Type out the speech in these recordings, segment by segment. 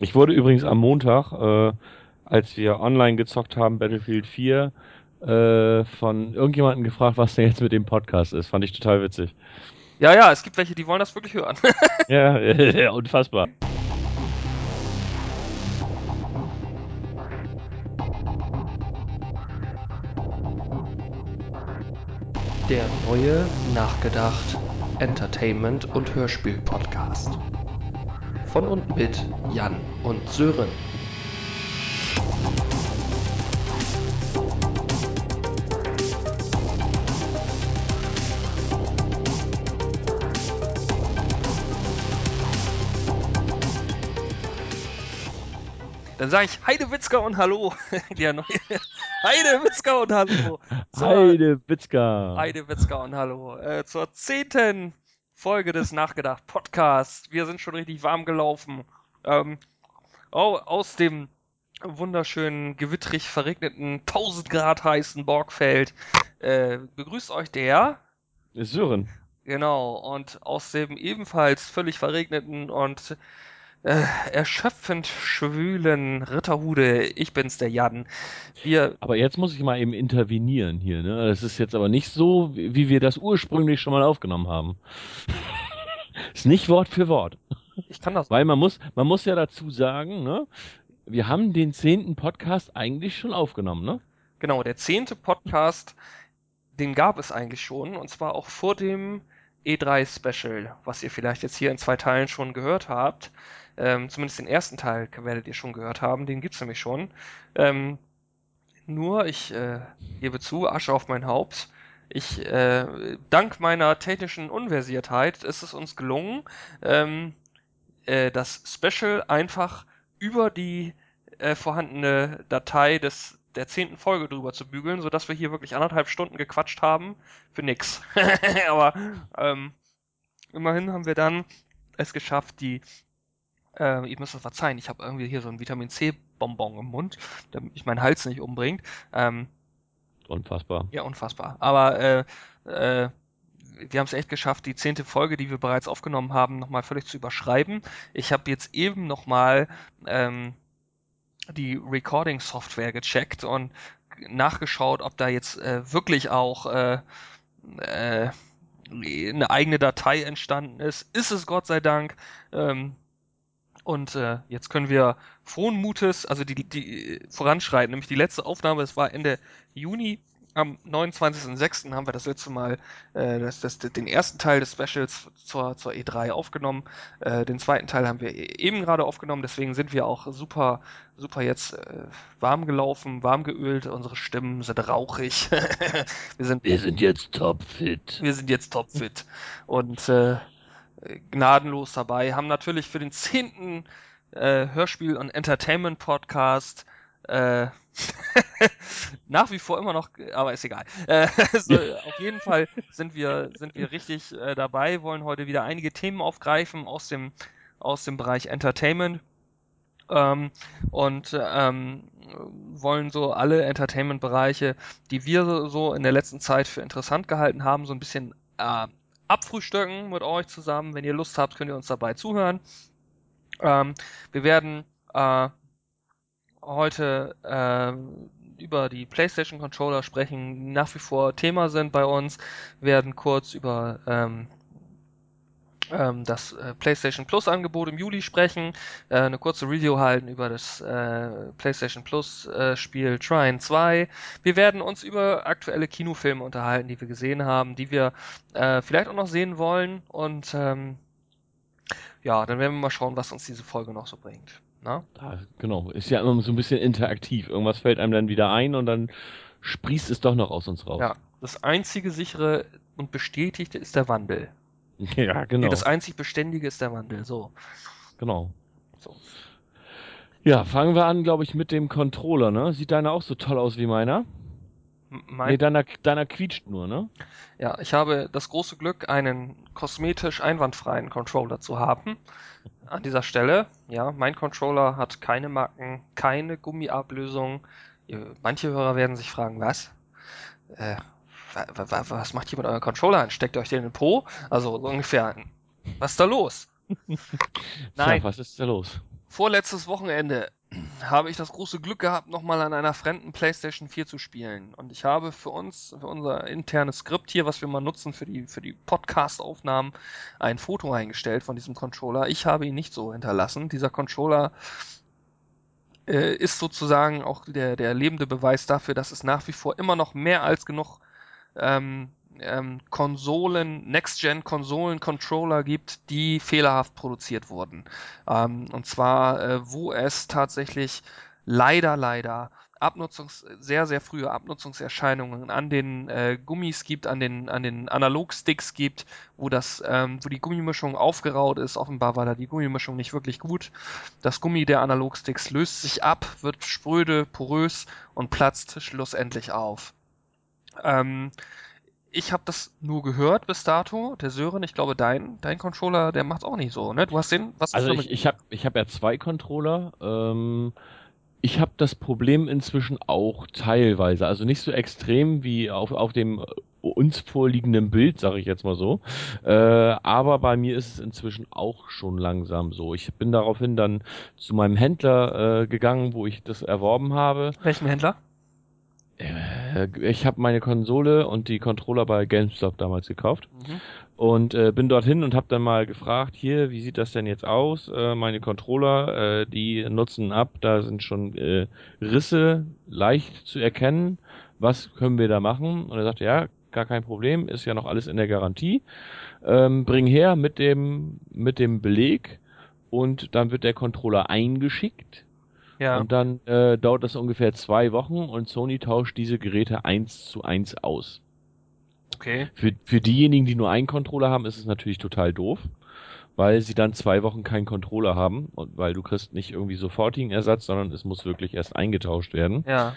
Ich wurde übrigens am Montag, äh, als wir online gezockt haben, Battlefield 4, äh, von irgendjemandem gefragt, was denn jetzt mit dem Podcast ist. Fand ich total witzig. Ja, ja, es gibt welche, die wollen das wirklich hören. Ja, ja, unfassbar. Der neue Nachgedacht Entertainment und Hörspiel Podcast. Von und mit Jan und Sören. Dann sage ich Heidewitzka und Hallo. Der neue Heidewitzka und Hallo. Zur Heide Witzka. Heidewitzka und Hallo. Äh, zur zehnten Folge des Nachgedacht Podcasts. Wir sind schon richtig warm gelaufen. Ähm, au- aus dem wunderschönen, gewittrig verregneten, 1000 Grad heißen Borgfeld äh, begrüßt euch der Sören. Genau, und aus dem ebenfalls völlig verregneten und äh, erschöpfend schwülen Ritterhude, ich bin's, der Jan. Wir, Aber jetzt muss ich mal eben intervenieren hier, ne? Das ist jetzt aber nicht so, wie wir das ursprünglich schon mal aufgenommen haben. ist nicht Wort für Wort. ich kann das. Weil man muss, man muss ja dazu sagen, ne? Wir haben den zehnten Podcast eigentlich schon aufgenommen, ne? Genau, der zehnte Podcast, den gab es eigentlich schon, und zwar auch vor dem E3-Special, was ihr vielleicht jetzt hier in zwei Teilen schon gehört habt. Ähm, zumindest den ersten Teil werdet ihr schon gehört haben, den gibt's nämlich schon. Ähm, nur, ich äh, gebe zu, Asche auf mein Haupt. Ich, äh, dank meiner technischen Unversiertheit ist es uns gelungen, ähm, äh, das Special einfach über die äh, vorhandene Datei des der zehnten Folge drüber zu bügeln, sodass wir hier wirklich anderthalb Stunden gequatscht haben für nix. Aber ähm, immerhin haben wir dann es geschafft, die äh, ihr müsst das verzeihen, ich habe irgendwie hier so ein Vitamin C Bonbon im Mund, damit mich mein Hals nicht umbringt. Ähm, Unfassbar. ja, unfassbar. Aber äh, äh, wir haben es echt geschafft, die zehnte Folge, die wir bereits aufgenommen haben, nochmal völlig zu überschreiben. Ich habe jetzt eben nochmal ähm, die Recording-Software gecheckt und nachgeschaut, ob da jetzt äh, wirklich auch äh, äh, eine eigene Datei entstanden ist. Ist es Gott sei Dank. Ähm, und äh, jetzt können wir frohen Mutes, also die, die voranschreiten, nämlich die letzte Aufnahme, das war Ende Juni, am 29.06. haben wir das letzte Mal äh, das, das, den ersten Teil des Specials zur, zur E3 aufgenommen. Äh, den zweiten Teil haben wir e- eben gerade aufgenommen, deswegen sind wir auch super, super jetzt äh, warm gelaufen, warm geölt, unsere Stimmen sind rauchig. wir sind Wir sind jetzt topfit. wir sind jetzt topfit und äh, gnadenlos dabei. Haben natürlich für den zehnten äh, Hörspiel- und Entertainment-Podcast äh, nach wie vor immer noch, aber ist egal. Äh, so, auf jeden Fall sind wir, sind wir richtig äh, dabei, wollen heute wieder einige Themen aufgreifen aus dem, aus dem Bereich Entertainment. Ähm, und ähm, wollen so alle Entertainment-Bereiche, die wir so- so in der letzten Zeit für interessant gehalten haben, so ein bisschen äh, abfrühstücken mit euch zusammen. Wenn ihr Lust habt, könnt ihr uns dabei zuhören. Ähm, wir werden äh, heute äh, über die PlayStation Controller sprechen, die nach wie vor Thema sind bei uns. Wir werden kurz über ähm, ähm, das äh, PlayStation Plus Angebot im Juli sprechen, äh, eine kurze Review halten über das äh, PlayStation Plus äh, Spiel Trine 2. Wir werden uns über aktuelle Kinofilme unterhalten, die wir gesehen haben, die wir äh, vielleicht auch noch sehen wollen und ähm, ja, dann werden wir mal schauen, was uns diese Folge noch so bringt. Na? Ah, genau. Ist ja immer so ein bisschen interaktiv. Irgendwas fällt einem dann wieder ein und dann sprießt es doch noch aus uns raus. Ja, das einzige sichere und bestätigte ist der Wandel. Ja, genau. Das einzig Beständige ist der Wandel. So. genau. so. Ja, fangen wir an, glaube ich, mit dem Controller, ne? Sieht deiner auch so toll aus wie meiner? Mein, Nee, deiner, deiner quietscht nur, ne? Ja, ich habe das große Glück, einen kosmetisch einwandfreien Controller zu haben. An dieser Stelle, ja, mein Controller hat keine Macken, keine Gummiablösung. Manche Hörer werden sich fragen, was? Äh, was macht ihr mit eurem Controller an? Steckt ihr euch den in den Po? Also so ungefähr. Was ist da los? Nein. Tja, was ist da los? Vorletztes Wochenende habe ich das große Glück gehabt, nochmal an einer fremden PlayStation 4 zu spielen. Und ich habe für uns, für unser internes Skript hier, was wir mal nutzen für die, für die Podcast-Aufnahmen, ein Foto eingestellt von diesem Controller. Ich habe ihn nicht so hinterlassen. Dieser Controller äh, ist sozusagen auch der, der lebende Beweis dafür, dass es nach wie vor immer noch mehr als genug ähm, ähm, Konsolen, Next-Gen-Konsolen-Controller gibt, die fehlerhaft produziert wurden. Ähm, und zwar, äh, wo es tatsächlich leider, leider Abnutzungs sehr, sehr frühe Abnutzungserscheinungen an den äh, Gummis gibt, an den, an den Analogsticks gibt, wo das, ähm, wo die Gummimischung aufgeraut ist. Offenbar war da die Gummimischung nicht wirklich gut. Das Gummi der Analogsticks löst sich ab, wird spröde, porös und platzt schlussendlich auf. Ähm, ich habe das nur gehört bis dato. Der Sören, ich glaube, dein, dein Controller, der macht's auch nicht so, ne? Du hast den, was Also ich, ich habe ich hab ja zwei Controller. Ähm, ich habe das Problem inzwischen auch teilweise. Also nicht so extrem wie auf, auf dem uns vorliegenden Bild, sage ich jetzt mal so. Äh, aber bei mir ist es inzwischen auch schon langsam so. Ich bin daraufhin dann zu meinem Händler äh, gegangen, wo ich das erworben habe. Welchen Händler? Äh, ich habe meine Konsole und die Controller bei GameStop damals gekauft mhm. und äh, bin dorthin und habe dann mal gefragt, hier, wie sieht das denn jetzt aus? Äh, meine Controller, äh, die nutzen ab, da sind schon äh, Risse leicht zu erkennen. Was können wir da machen? Und er sagte, ja, gar kein Problem, ist ja noch alles in der Garantie. Ähm, bring her mit dem mit dem Beleg und dann wird der Controller eingeschickt ja. Und dann äh, dauert das ungefähr zwei Wochen und Sony tauscht diese Geräte eins zu eins aus. Okay. Für, für diejenigen, die nur einen Controller haben, ist es natürlich total doof, weil sie dann zwei Wochen keinen Controller haben und weil du kriegst nicht irgendwie sofortigen Ersatz, sondern es muss wirklich erst eingetauscht werden. Ja.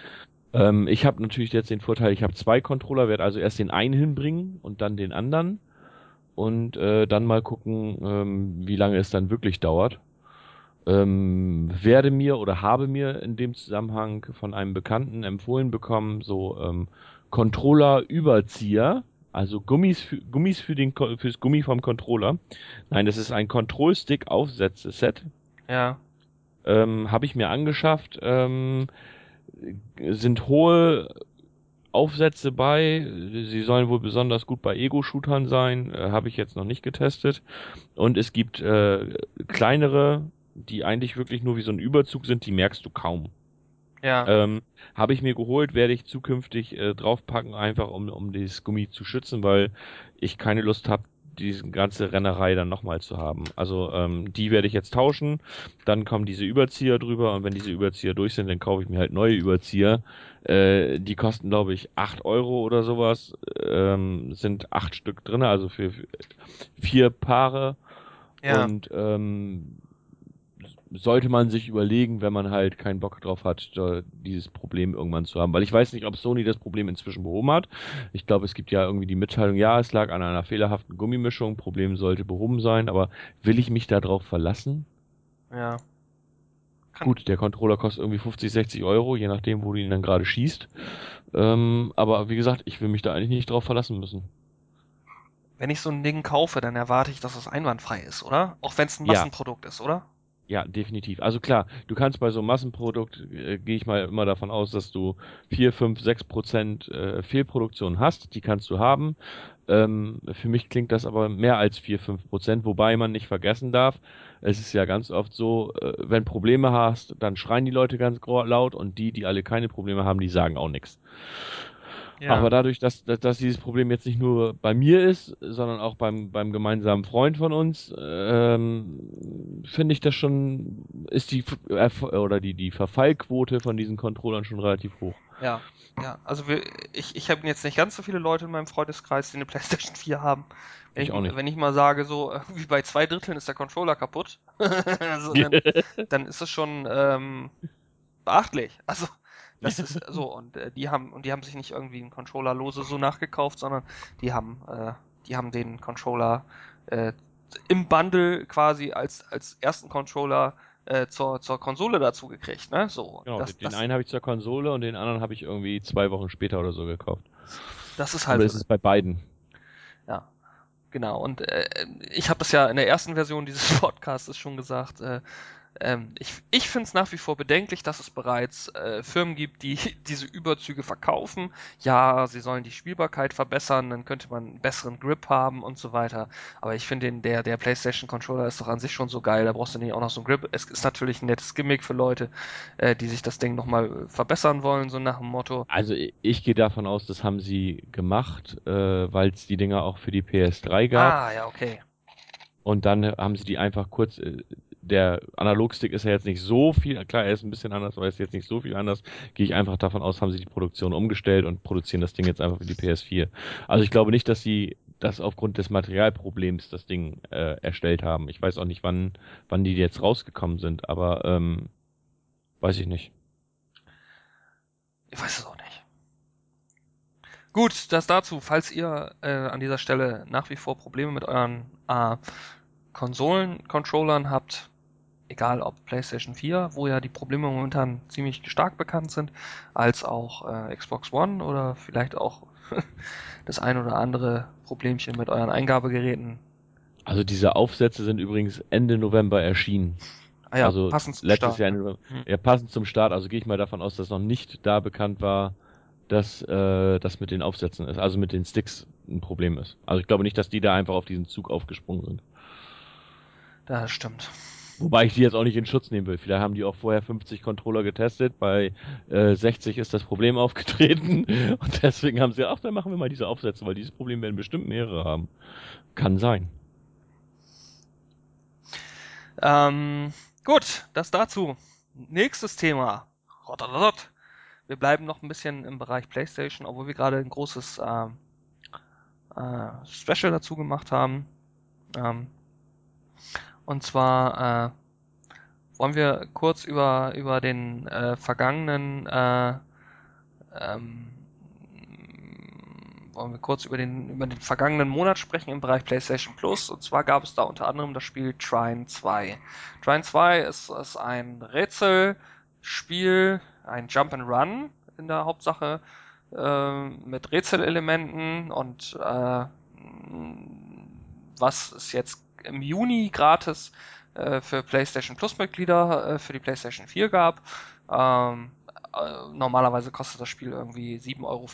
Ähm, ich habe natürlich jetzt den Vorteil, ich habe zwei Controller, werde also erst den einen hinbringen und dann den anderen und äh, dann mal gucken, ähm, wie lange es dann wirklich dauert ähm, werde mir oder habe mir in dem Zusammenhang von einem Bekannten empfohlen bekommen, so ähm, Controller-Überzieher, also Gummis für, Gummis für den fürs Gummi vom Controller. Nein, das ist ein Control-Stick-Aufsätze-Set. Ja. Ähm, habe ich mir angeschafft. Ähm, sind hohe Aufsätze bei. Sie sollen wohl besonders gut bei Ego-Shootern sein. Äh, Habe ich jetzt noch nicht getestet. Und es gibt äh, kleinere die eigentlich wirklich nur wie so ein Überzug sind, die merkst du kaum. Ja. Ähm, Habe ich mir geholt, werde ich zukünftig äh, draufpacken, einfach um, um dieses Gummi zu schützen, weil ich keine Lust habe, diese ganze Rennerei dann nochmal zu haben. Also ähm, die werde ich jetzt tauschen, dann kommen diese Überzieher drüber und wenn diese Überzieher durch sind, dann kaufe ich mir halt neue Überzieher. Äh, die kosten, glaube ich, acht Euro oder sowas. Ähm, sind acht Stück drin, also für vier Paare. Ja. Und ähm, sollte man sich überlegen, wenn man halt keinen Bock drauf hat, dieses Problem irgendwann zu haben. Weil ich weiß nicht, ob Sony das Problem inzwischen behoben hat. Ich glaube, es gibt ja irgendwie die Mitteilung, ja, es lag an einer fehlerhaften Gummimischung, Problem sollte behoben sein, aber will ich mich darauf verlassen? Ja. Kann Gut, der Controller kostet irgendwie 50, 60 Euro, je nachdem, wo du ihn dann gerade schießt. Ähm, aber wie gesagt, ich will mich da eigentlich nicht drauf verlassen müssen. Wenn ich so ein Ding kaufe, dann erwarte ich, dass es einwandfrei ist, oder? Auch wenn es ein Massenprodukt ja. ist, oder? Ja, definitiv. Also klar, du kannst bei so einem Massenprodukt, äh, gehe ich mal immer davon aus, dass du 4, 5, 6 Prozent äh, Fehlproduktion hast. Die kannst du haben. Ähm, für mich klingt das aber mehr als 4, 5 Prozent, wobei man nicht vergessen darf, es ist ja ganz oft so, äh, wenn Probleme hast, dann schreien die Leute ganz laut und die, die alle keine Probleme haben, die sagen auch nichts. Ja. Aber dadurch, dass, dass, dass, dieses Problem jetzt nicht nur bei mir ist, sondern auch beim, beim gemeinsamen Freund von uns, ähm, finde ich das schon, ist die oder die, die Verfallquote von diesen Controllern schon relativ hoch. Ja, ja. Also wir, ich, ich habe jetzt nicht ganz so viele Leute in meinem Freundeskreis, die eine PlayStation 4 haben. Wenn ich, ich, auch nicht. wenn ich mal sage, so wie bei zwei Dritteln ist der Controller kaputt, also dann, dann ist es schon ähm, beachtlich. Also das ist so und äh, die haben und die haben sich nicht irgendwie einen Controller lose so nachgekauft, sondern die haben äh, die haben den Controller äh, im Bundle quasi als als ersten Controller äh, zur, zur Konsole dazu gekriegt, ne? So. Genau, das, den das, einen habe ich zur Konsole und den anderen habe ich irgendwie zwei Wochen später oder so gekauft. Das ist halt. So. ist bei beiden. Ja. Genau, und äh, ich habe das ja in der ersten Version dieses Podcasts schon gesagt, äh, ähm, ich ich finde es nach wie vor bedenklich, dass es bereits äh, Firmen gibt, die diese Überzüge verkaufen. Ja, sie sollen die Spielbarkeit verbessern, dann könnte man einen besseren Grip haben und so weiter. Aber ich finde, den- der, der PlayStation Controller ist doch an sich schon so geil, da brauchst du nicht auch noch so einen Grip. Es ist natürlich ein nettes Gimmick für Leute, äh, die sich das Ding nochmal verbessern wollen, so nach dem Motto. Also ich, ich gehe davon aus, das haben sie gemacht, äh, weil es die Dinger auch für die PS3 gab. Ah, ja, okay. Und dann haben sie die einfach kurz. Der Analogstick ist ja jetzt nicht so viel, klar, er ist ein bisschen anders, aber er ist jetzt nicht so viel anders. Gehe ich einfach davon aus, haben sie die Produktion umgestellt und produzieren das Ding jetzt einfach für die PS4. Also ich glaube nicht, dass sie das aufgrund des Materialproblems das Ding äh, erstellt haben. Ich weiß auch nicht, wann, wann die jetzt rausgekommen sind, aber ähm, weiß ich nicht. Ich weiß es auch nicht. Gut, das dazu. Falls ihr äh, an dieser Stelle nach wie vor Probleme mit euren äh, Konsolen-Controllern habt, egal ob PlayStation 4, wo ja die Probleme momentan ziemlich stark bekannt sind, als auch äh, Xbox One oder vielleicht auch das ein oder andere Problemchen mit euren Eingabegeräten. Also diese Aufsätze sind übrigens Ende November erschienen. Ah ja, also passend zum letztes Start. Jahr November. Hm. Ja, passend zum Start. Also gehe ich mal davon aus, dass noch nicht da bekannt war, dass äh, das mit den Aufsätzen ist, also mit den Sticks ein Problem ist. Also ich glaube nicht, dass die da einfach auf diesen Zug aufgesprungen sind. Das stimmt. Wobei ich die jetzt auch nicht in Schutz nehmen will. Vielleicht haben die auch vorher 50 Controller getestet. Bei äh, 60 ist das Problem aufgetreten. Und deswegen haben sie, ach, dann machen wir mal diese Aufsätze, weil dieses Problem werden bestimmt mehrere haben. Kann sein. Ähm, gut, das dazu. Nächstes Thema. Wir bleiben noch ein bisschen im Bereich PlayStation, obwohl wir gerade ein großes ähm, äh, Special dazu gemacht haben. Ähm, und zwar äh, wollen wir kurz über über den äh, vergangenen äh, ähm, wollen wir kurz über den über den vergangenen Monat sprechen im Bereich PlayStation Plus. Und zwar gab es da unter anderem das Spiel Trine 2. Trine 2 ist, ist ein Rätselspiel, ein Jump and Run in der Hauptsache äh, mit Rätselelementen und äh, was es jetzt im Juni gratis äh, für PlayStation Plus Mitglieder äh, für die PlayStation 4 gab. Ähm, äh, normalerweise kostet das Spiel irgendwie 7,49 Euro,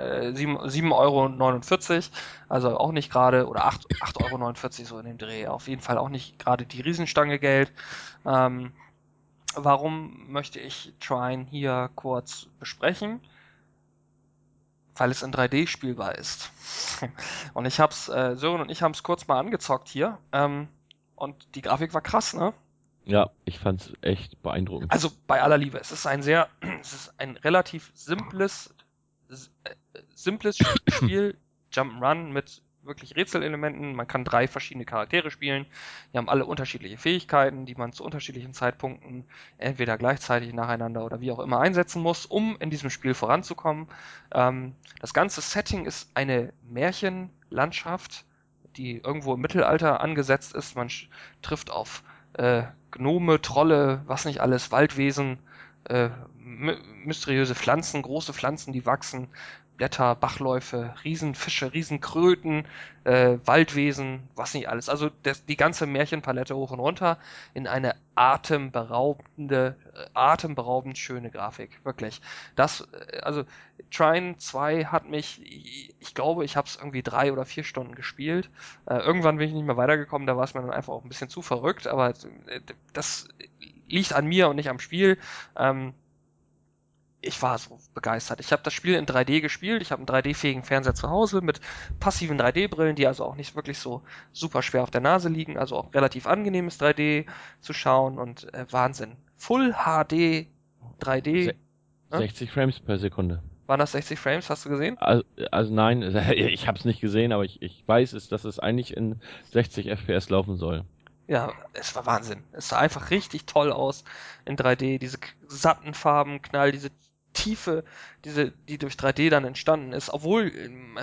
äh, 7, 7,49 Euro, also auch nicht gerade, oder 8,49 Euro so in dem Dreh. Auf jeden Fall auch nicht gerade die Riesenstange Geld. Ähm, warum möchte ich Trine hier kurz besprechen? Weil es in 3D spielbar ist. und ich hab's, äh, Sören und ich haben es kurz mal angezockt hier. Ähm, und die Grafik war krass, ne? Ja, ich fand's echt beeindruckend. Also bei aller Liebe, es ist ein sehr, es ist ein relativ simples, äh, simples Spiel, Jump'n'Run mit wirklich Rätselelementen. Man kann drei verschiedene Charaktere spielen. Die haben alle unterschiedliche Fähigkeiten, die man zu unterschiedlichen Zeitpunkten entweder gleichzeitig nacheinander oder wie auch immer einsetzen muss, um in diesem Spiel voranzukommen. Ähm, das ganze Setting ist eine Märchenlandschaft, die irgendwo im Mittelalter angesetzt ist. Man trifft auf äh, Gnome, Trolle, was nicht alles, Waldwesen, äh, my mysteriöse Pflanzen, große Pflanzen, die wachsen, Blätter, Bachläufe, Riesenfische, Riesenkröten, äh, Waldwesen, was nicht alles. Also das, die ganze Märchenpalette hoch und runter in eine atemberaubende, äh, atemberaubend schöne Grafik. Wirklich. Das, äh, also Trine 2 hat mich, ich, glaube, ich habe es irgendwie drei oder vier Stunden gespielt. Äh, irgendwann bin ich nicht mehr weitergekommen, da war es mir dann einfach auch ein bisschen zu verrückt, aber äh, das liegt an mir und nicht am Spiel. Ähm, ich war so begeistert. Ich habe das Spiel in 3D gespielt. Ich habe einen 3D-fähigen Fernseher zu Hause mit passiven 3D-Brillen, die also auch nicht wirklich so super schwer auf der Nase liegen. Also auch relativ angenehmes 3D zu schauen und äh, Wahnsinn. Full HD 3D. Se- 60 Frames per Sekunde. Waren das 60 Frames? Hast du gesehen? Also, also nein, ich habe es nicht gesehen, aber ich, ich weiß es, dass es eigentlich in 60 FPS laufen soll. Ja, es war Wahnsinn. Es sah einfach richtig toll aus in 3D. Diese satten Farben, Knall, diese Tiefe, diese, die durch 3D dann entstanden ist, obwohl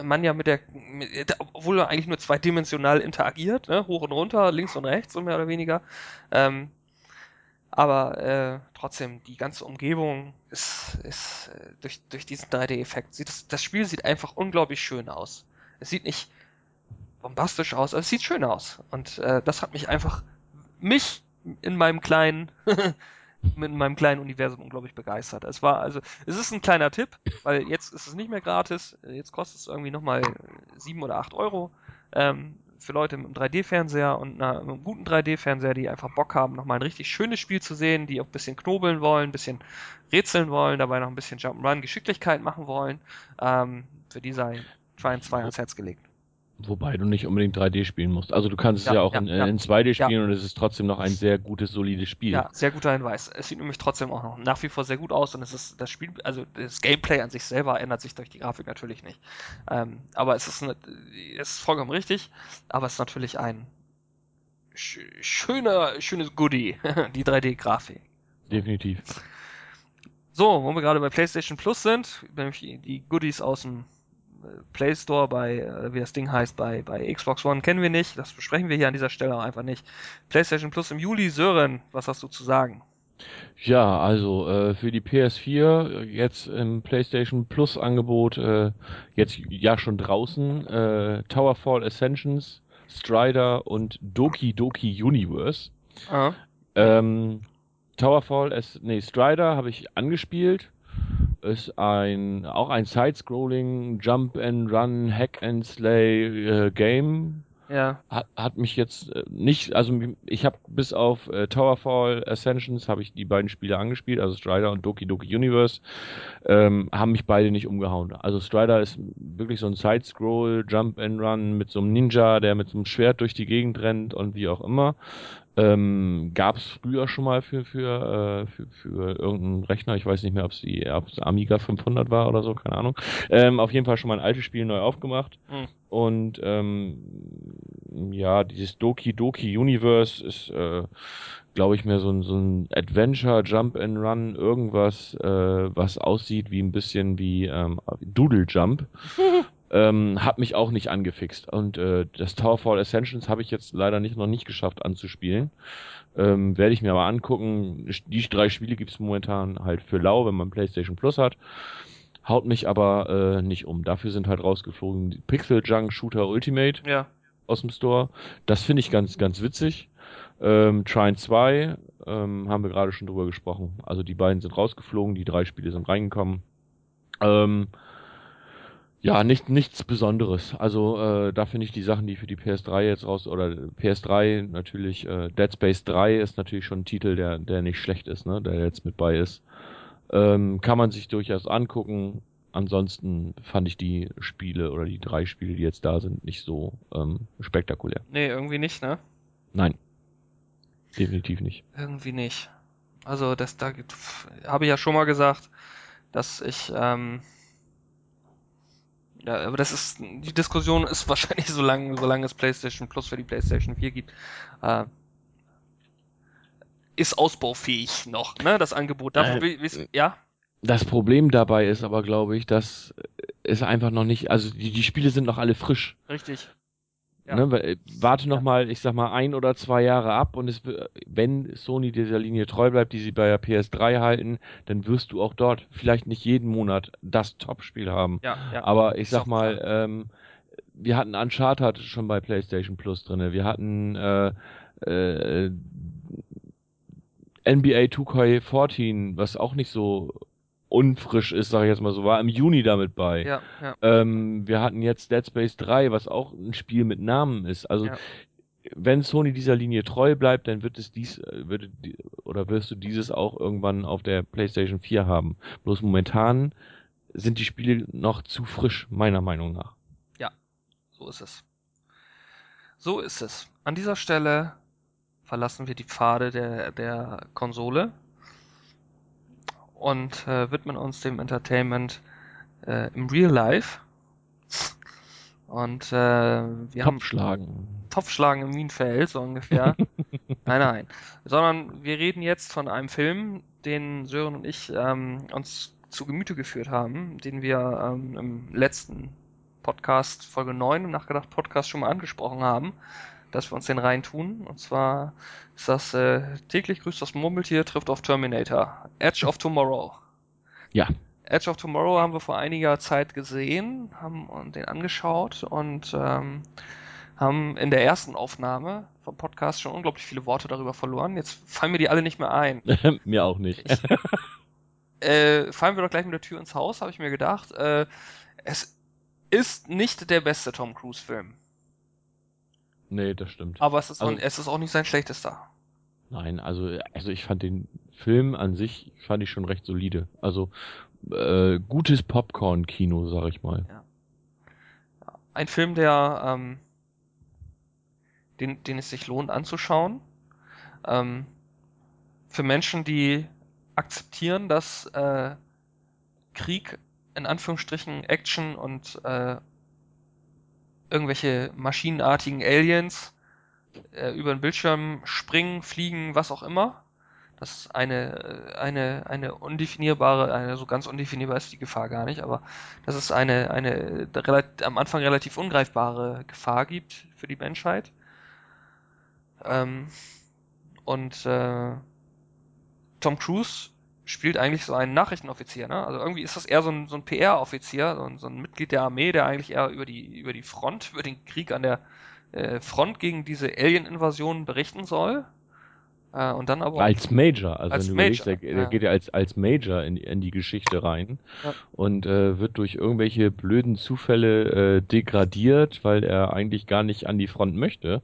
man ja mit der, mit, obwohl er eigentlich nur zweidimensional interagiert, ne? hoch und runter, links und rechts, so mehr oder weniger. Ähm, aber äh, trotzdem, die ganze Umgebung ist, ist äh, durch, durch diesen 3D-Effekt, sieht das, das Spiel sieht einfach unglaublich schön aus. Es sieht nicht bombastisch aus, aber es sieht schön aus. Und äh, das hat mich einfach, mich in meinem kleinen mit meinem kleinen Universum unglaublich begeistert. Es war also, es ist ein kleiner Tipp, weil jetzt ist es nicht mehr gratis, jetzt kostet es irgendwie nochmal sieben oder acht Euro. Ähm, für Leute mit einem 3D-Fernseher und einer, einem guten 3D-Fernseher, die einfach Bock haben, nochmal ein richtig schönes Spiel zu sehen, die auch ein bisschen knobeln wollen, ein bisschen rätseln wollen, dabei noch ein bisschen Jump'n'Run, Geschicklichkeit machen wollen. Ähm, für die sei Trine 2 ans Herz gelegt. Wobei du nicht unbedingt 3D spielen musst. Also du kannst Ja, es ja auch ja, in, ja. in 2D spielen und es ist trotzdem noch ein sehr gutes, solides Spiel. Ja, sehr guter Hinweis. Es sieht nämlich trotzdem auch noch nach wie vor sehr gut aus und es ist das Spiel, also das Gameplay an sich selber ändert sich durch die Grafik natürlich nicht. Ähm, aber es ist, eine, es ist vollkommen richtig, aber es ist natürlich ein sch schöner, schönes Goodie, die 3D-Grafik. Definitiv. So, wo wir gerade bei PlayStation Plus sind, nämlich die- die Goodies aus dem äh, Play Store bei, äh, wie das Ding heißt, bei, bei Xbox One kennen wir nicht. Das besprechen wir hier an dieser Stelle auch einfach nicht. PlayStation Plus im Juli, Sören, was hast du zu sagen? Ja, also äh, für die PS4 jetzt im PlayStation Plus Angebot äh, jetzt ja schon draußen äh, Towerfall Ascensions, Strider und Doki Doki Universe. Ah, Ähm, Towerfall, nee, Strider habe ich angespielt. Ist ein auch ein Side-Scrolling Jump and Run Hack and Slay äh, Game. ja, Hat, hat mich jetzt äh, nicht, also ich habe bis auf äh, Towerfall Ascensions habe ich die beiden Spiele angespielt, also Strider und Doki Doki Universe, ähm, haben mich beide nicht umgehauen. Also Strider ist wirklich so ein Side-Scroll Jump and Run mit so einem Ninja, der mit so einem Schwert durch die Gegend rennt und wie auch immer. Ähm, Gab es früher schon mal für, für, äh, für, für irgendeinen Rechner. Ich weiß nicht mehr, ob es die ob's Amiga 500 war oder so, keine Ahnung. Ähm, auf jeden Fall schon mal ein altes Spiel neu aufgemacht. Hm. Und ähm, ja, dieses Doki Doki Universe ist, äh, glaube ich, mehr so ein, so ein Adventure, Jump and Run, irgendwas, äh, was aussieht wie ein bisschen wie ähm, Doodle Jump. ähm, hat mich auch nicht angefixt. Und äh, das Towerfall Ascensions habe ich jetzt leider nicht noch nicht geschafft anzuspielen. Ähm, Werde ich mir aber angucken. Die drei Spiele gibt es momentan halt für lau, wenn man PlayStation Plus hat. Haut mich aber äh, nicht um. Dafür sind halt rausgeflogen die Pixel Junk Shooter Ultimate ja. aus dem Store. Das finde ich ganz, ganz witzig. Ähm, Trine 2 ähm, haben wir gerade schon drüber gesprochen. Also die beiden sind rausgeflogen, die drei Spiele sind reingekommen. Ähm, ja, nicht, nichts Besonderes. Also äh, da finde ich die Sachen, die für die PS3 jetzt raus oder PS3 natürlich äh, Dead Space 3 ist natürlich schon ein Titel, der der nicht schlecht ist, ne, der jetzt mit bei ist. Ähm, kann man sich durchaus angucken. Ansonsten fand ich die Spiele oder die drei Spiele, die jetzt da sind, nicht so ähm, spektakulär. Nee, irgendwie nicht, ne? Nein. Definitiv nicht. Irgendwie nicht. Also, das da habe ich ja schon mal gesagt, dass ich, ähm, ja, aber das ist, die Diskussion ist wahrscheinlich so lange, solange es PlayStation Plus für die PlayStation 4 gibt, äh, ist ausbaufähig noch, ne, das Angebot. Dafür, Äh, will- ja, Das Problem dabei ist aber, glaube ich, dass es einfach noch nicht, also die, die Spiele sind noch alle frisch. richtig. Ja. Ne? Äh, Warte noch Ja. mal, ich sag mal, ein oder zwei Jahre ab und es, wenn Sony dieser Linie treu bleibt, die sie bei der PS3 halten, dann wirst du auch dort vielleicht nicht jeden Monat das Top-Spiel haben. Ja, ja. Aber ich sag mal, ähm, wir hatten Uncharted schon bei PlayStation Plus drinne. Wir hatten äh, äh, NBA 2K14, was auch nicht so unfrisch ist, sage ich jetzt mal so, war im Juni damit bei. ja, ja. Ähm, wir hatten jetzt Dead Space 3, was auch ein Spiel mit Namen ist. Also Ja. wenn Sony dieser Linie treu bleibt, dann wird es dies, äh, wird, oder wirst du dieses auch irgendwann auf der PlayStation 4 haben. Bloß momentan sind die Spiele noch zu frisch, meiner Meinung nach. So ist es. So ist es. An dieser Stelle verlassen wir die Pfade der, der Konsole und äh, widmen uns dem Entertainment äh, im Real Life. Und äh, wir haben Topfschlagen. Topfschlagen im Minenfeld, so ungefähr. nein, nein. Sondern wir reden jetzt von einem Film, den Sören und ich ähm, uns zu Gemüte geführt haben, den wir ähm, im letzten Podcast, Folge 9 im Nachgedacht Podcast schon mal angesprochen haben, dass wir uns den reintun. Und zwar ist das äh, täglich grüßt das Murmeltier, trifft auf Terminator. Edge of Tomorrow. Ja. Edge of Tomorrow haben wir vor einiger Zeit gesehen, haben uns den angeschaut und ähm, haben in der ersten Aufnahme vom Podcast schon unglaublich viele Worte darüber verloren. Jetzt fallen mir die alle nicht mehr ein. Mir auch nicht. Ich, äh, fallen wir doch gleich mit der Tür ins Haus, habe ich mir gedacht. Äh, es ist nicht der beste Tom Cruise-Film. Nee, das stimmt. Aber es ist, Also- auch, es ist auch nicht sein schlechtester. Nein, also, also ich fand den Film an sich, fand ich schon recht solide. Also, äh, gutes Popcorn-Kino, sag ich mal. Ein Film, der, ähm, den, den es sich lohnt anzuschauen. Ähm, für Menschen, die akzeptieren, dass äh, Krieg in Anführungsstrichen Action und äh, irgendwelche maschinenartigen Aliens äh, über den Bildschirm springen, fliegen, was auch immer. Das ist eine, äh, eine, eine undefinierbare, eine so ganz undefinierbar ist die Gefahr gar nicht, aber dass es eine, eine relat- am Anfang relativ ungreifbare Gefahr gibt für die Menschheit. Ähm, und äh, Tom Cruise spielt eigentlich so einen Nachrichtenoffizier, ne? Also irgendwie ist das eher so ein, so ein PR-Offizier, so ein, so ein Mitglied der Armee, der eigentlich eher über die, über die Front, über den Krieg an der äh, Front gegen diese Alien-Invasion berichten soll. Äh, und dann aber Als Major, also Als wenn du überlegst, Major, der, der ja. geht ja als, als Major in, in die Geschichte rein Ja. und äh, wird durch irgendwelche blöden Zufälle äh, degradiert, weil er eigentlich gar nicht an die Front möchte.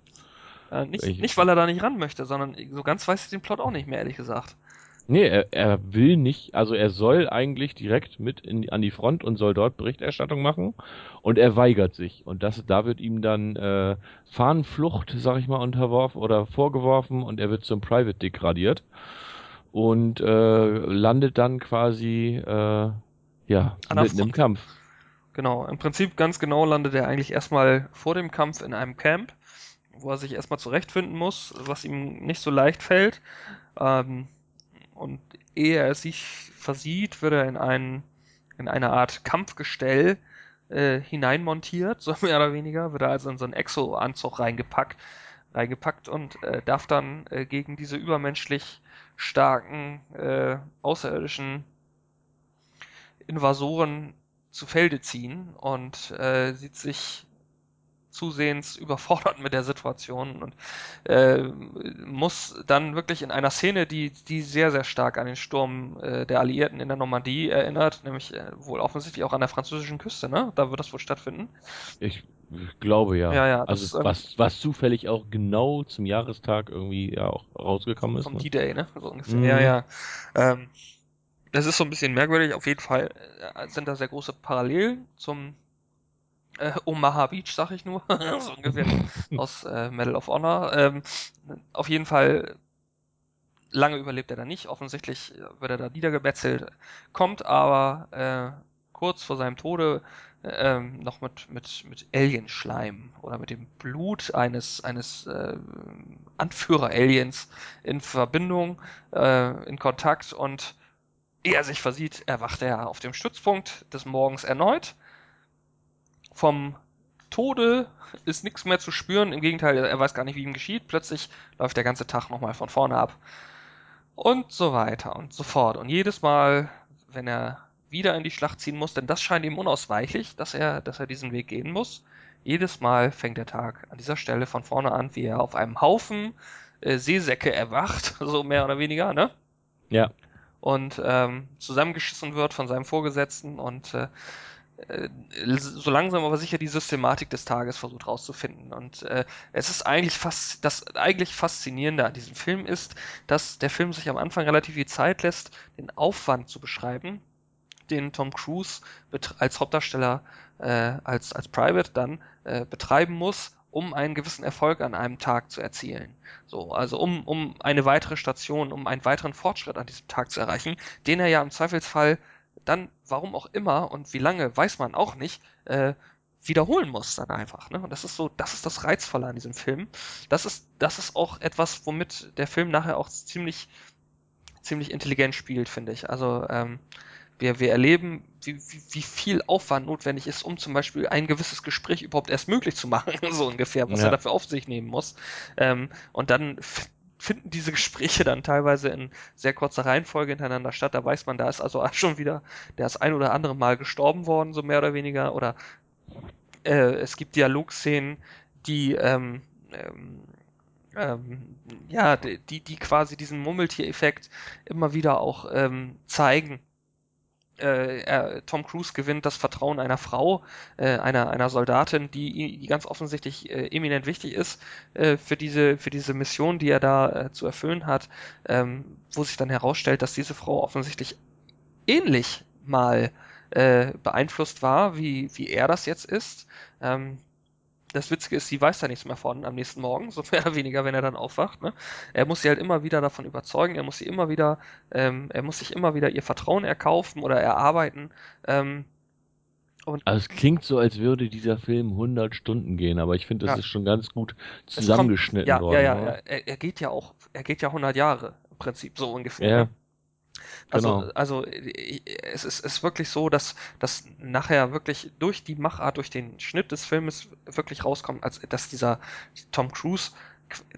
äh, nicht, Ich- nicht, weil er da nicht ran möchte, sondern so ganz weiß ich den Plot auch nicht mehr, ehrlich gesagt. Nee, er, er will nicht, also er soll eigentlich direkt mit in, an die Front und soll dort Berichterstattung machen und er weigert sich und das, da wird ihm dann äh, Fahnenflucht, sag ich mal, unterworfen oder vorgeworfen und er wird zum Private degradiert und äh, landet dann quasi äh, ja An mitten im. Kampf. Genau, im Prinzip ganz genau landet er eigentlich erstmal vor dem Kampf in einem Camp, wo er sich erstmal zurechtfinden muss, was ihm nicht so leicht fällt. Ähm, und ehe er sich versieht, wird er in, einen, in eine Art Kampfgestell äh, hineinmontiert, so mehr oder weniger, wird er also in so einen Exo-Anzug reingepackt, reingepackt und äh, darf dann äh, gegen diese übermenschlich starken äh, außerirdischen Invasoren zu Felde ziehen. Und äh, sieht sich zusehends überfordert mit der Situation und äh, muss dann wirklich in einer Szene, die, die sehr, sehr stark an den Sturm äh, der Alliierten in der Normandie erinnert, nämlich äh, wohl offensichtlich auch an der französischen Küste, ne? Da wird das wohl stattfinden. Ich glaube ja. Ja, ja, also ist, was, was zufällig auch genau zum Jahrestag irgendwie ja auch rausgekommen ist. Vom Ne? D-Day, ne? So ungefähr. Mhm. Ja, ja. Ähm, das ist so ein bisschen merkwürdig. Auf jeden Fall äh, sind da sehr große Parallelen zum äh, Omaha Beach, sag ich nur. so ungefähr aus äh, Medal of Honor. Ähm, auf jeden Fall lange überlebt er da nicht. Offensichtlich wird er da niedergebetzelt, kommt aber äh, kurz vor seinem Tode ähm, noch mit, mit, mit Alienschleim oder mit dem Blut eines, eines äh, Anführer-Aliens in Verbindung, äh, in Kontakt und ehe er sich versieht, erwacht er auf dem Stützpunkt des Morgens erneut. Vom Tode ist nichts mehr zu spüren, im Gegenteil, er weiß gar nicht, wie ihm geschieht. Plötzlich läuft der ganze Tag nochmal von vorne ab. Und so weiter und so fort. Und jedes Mal, wenn er wieder in die Schlacht ziehen muss, denn das scheint ihm unausweichlich, dass er, dass er diesen Weg gehen muss. Jedes Mal fängt der Tag an dieser Stelle von vorne an, wie er auf einem Haufen äh, Seesäcke erwacht, so mehr oder weniger, ne? Ja. Und ähm, zusammengeschissen wird von seinem Vorgesetzten und äh, so langsam aber sicher die Systematik des Tages versucht rauszufinden. Und äh, es ist eigentlich fast das eigentlich faszinierende an diesem Film ist, dass der Film sich am Anfang relativ viel Zeit lässt, den Aufwand zu beschreiben, den Tom Cruise als Hauptdarsteller, äh, als, als Private dann äh, betreiben muss, um einen gewissen Erfolg an einem Tag zu erzielen. So, also um, um eine weitere Station, um einen weiteren Fortschritt an diesem Tag zu erreichen, den er ja im Zweifelsfall dann, warum auch immer und wie lange, weiß man auch nicht, äh, wiederholen muss dann einfach. Ne? Und das ist so, das ist das Reizvolle an diesem Film. Das ist, das ist auch etwas, womit der Film nachher auch ziemlich, ziemlich intelligent spielt, finde ich. Also ähm, wir, wir erleben, wie, wie, wie viel Aufwand notwendig ist, um zum Beispiel ein gewisses Gespräch überhaupt erst möglich zu machen, so ungefähr, was Ja. er dafür auf sich nehmen muss. Ähm, und dann finden diese Gespräche dann teilweise in sehr kurzer Reihenfolge hintereinander statt. Da weiß man, da ist also schon wieder das ein oder andere Mal gestorben worden, so mehr oder weniger. Oder äh, es gibt Dialogszenen, die ähm, ähm, ähm, ja, die, die quasi diesen Mummeltier-Effekt immer wieder auch ähm, zeigen. Äh, er, Tom Cruise gewinnt das Vertrauen einer Frau, äh, einer, einer Soldatin, die, die ganz offensichtlich äh, eminent wichtig ist äh, für, diese, für diese Mission, die er da äh, zu erfüllen hat, ähm, wo sich dann herausstellt, dass diese Frau offensichtlich ähnlich mal äh, beeinflusst war, wie, wie er das jetzt ist. Ähm, das Witzige ist, sie weiß da nichts mehr von am nächsten Morgen, so mehr oder weniger, wenn er dann aufwacht. Ne? Er muss sie halt immer wieder davon überzeugen, er muss sie immer wieder, ähm, er muss sich immer wieder ihr Vertrauen erkaufen oder erarbeiten. Ähm, und also es klingt so, als würde dieser Film 100 Stunden gehen, aber ich finde, das ja. ist schon ganz gut zusammengeschnitten kommt, ja, worden. Ja, ja, ja. Er, er, geht ja auch, er geht ja 100 Jahre im Prinzip, so ungefähr. Ja. Also, genau. also es ist, ist wirklich so, dass, dass nachher wirklich durch die Machart, durch den Schnitt des Filmes wirklich rauskommt, als dass dieser Tom Cruise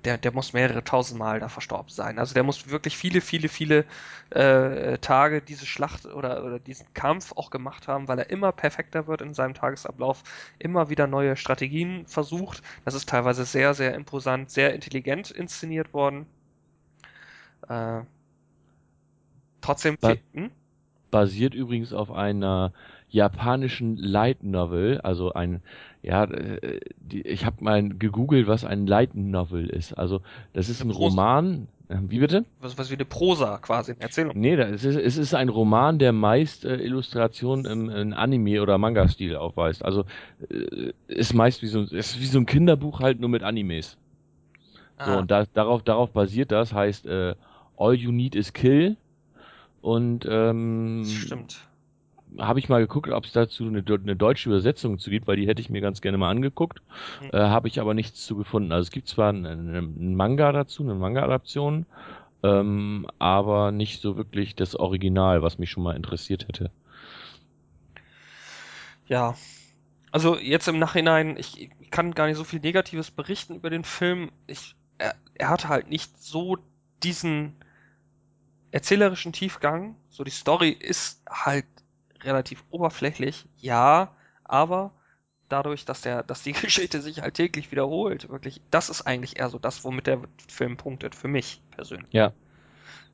der, der muss mehrere tausend Mal da verstorben sein. Also der muss wirklich viele, viele, viele äh, Tage diese Schlacht oder, oder diesen Kampf auch gemacht haben, weil er immer perfekter wird in seinem Tagesablauf, immer wieder neue Strategien versucht. Das ist teilweise sehr, sehr imposant, sehr intelligent inszeniert worden. Äh, Trotzdem. Ba hm? Basiert übrigens auf einer japanischen Light Novel, also ein, ja, äh, die, ich habe mal gegoogelt, was ein Light Novel ist. Also das ist ein Prosa. Roman. Äh, wie bitte? Was, was wie eine Prosa quasi, eine Erzählung. Nee, es ist, es ist ein Roman, der meist äh, Illustrationen im, im Anime- oder Manga-Stil aufweist. Also äh, ist meist wie so, ist wie so ein Kinderbuch halt nur mit Animes. Ah. So, und da, darauf, darauf basiert das, heißt äh, All You Need Is Kill und ähm, stimmt. Habe ich mal geguckt, ob es dazu eine, eine, deutsche Übersetzung zu gibt, weil die hätte ich mir ganz gerne mal angeguckt. Mhm. Äh, Habe ich aber nichts zu gefunden. Also es gibt zwar einen, einen Manga dazu, eine Manga-Adaption, ähm, aber nicht so wirklich das Original, was mich schon mal interessiert hätte. Ja, also jetzt im Nachhinein, ich, kann gar nicht so viel Negatives berichten über den Film. Ich, er, er hatte halt nicht so diesen erzählerischen Tiefgang. So die Story ist halt relativ oberflächlich, ja, aber dadurch, dass der, dass die Geschichte sich halt täglich wiederholt, wirklich, das ist eigentlich eher so das, womit der Film punktet, für mich persönlich. Ja.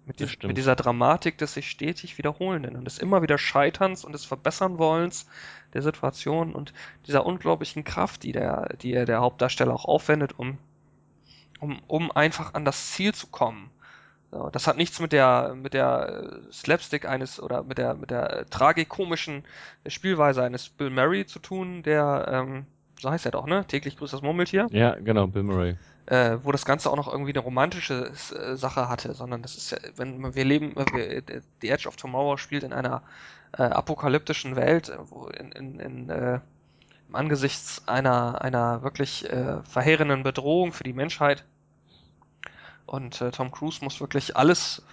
Mit, die, mit dieser Dramatik des sich stetig wiederholenden und des immer wieder Scheiterns und des Verbessernwollens der Situation und dieser unglaublichen Kraft, die der, die der Hauptdarsteller auch aufwendet, um, um, um einfach an das Ziel zu kommen. Das hat nichts mit der mit der äh, Slapstick eines oder mit der mit der äh, tragikomischen Spielweise eines Bill Murray zu tun, der ähm, so heißt er doch, ne? Täglich grüßt das Murmeltier. Ja, genau, Bill Murray. Äh, wo das Ganze auch noch irgendwie eine romantische äh, Sache hatte, sondern das ist ja, wenn wir leben, wir, The Edge of Tomorrow spielt in einer äh, apokalyptischen Welt, wo in, in, in äh, angesichts einer einer wirklich äh, verheerenden Bedrohung für die Menschheit und äh, Tom Cruise muss wirklich alles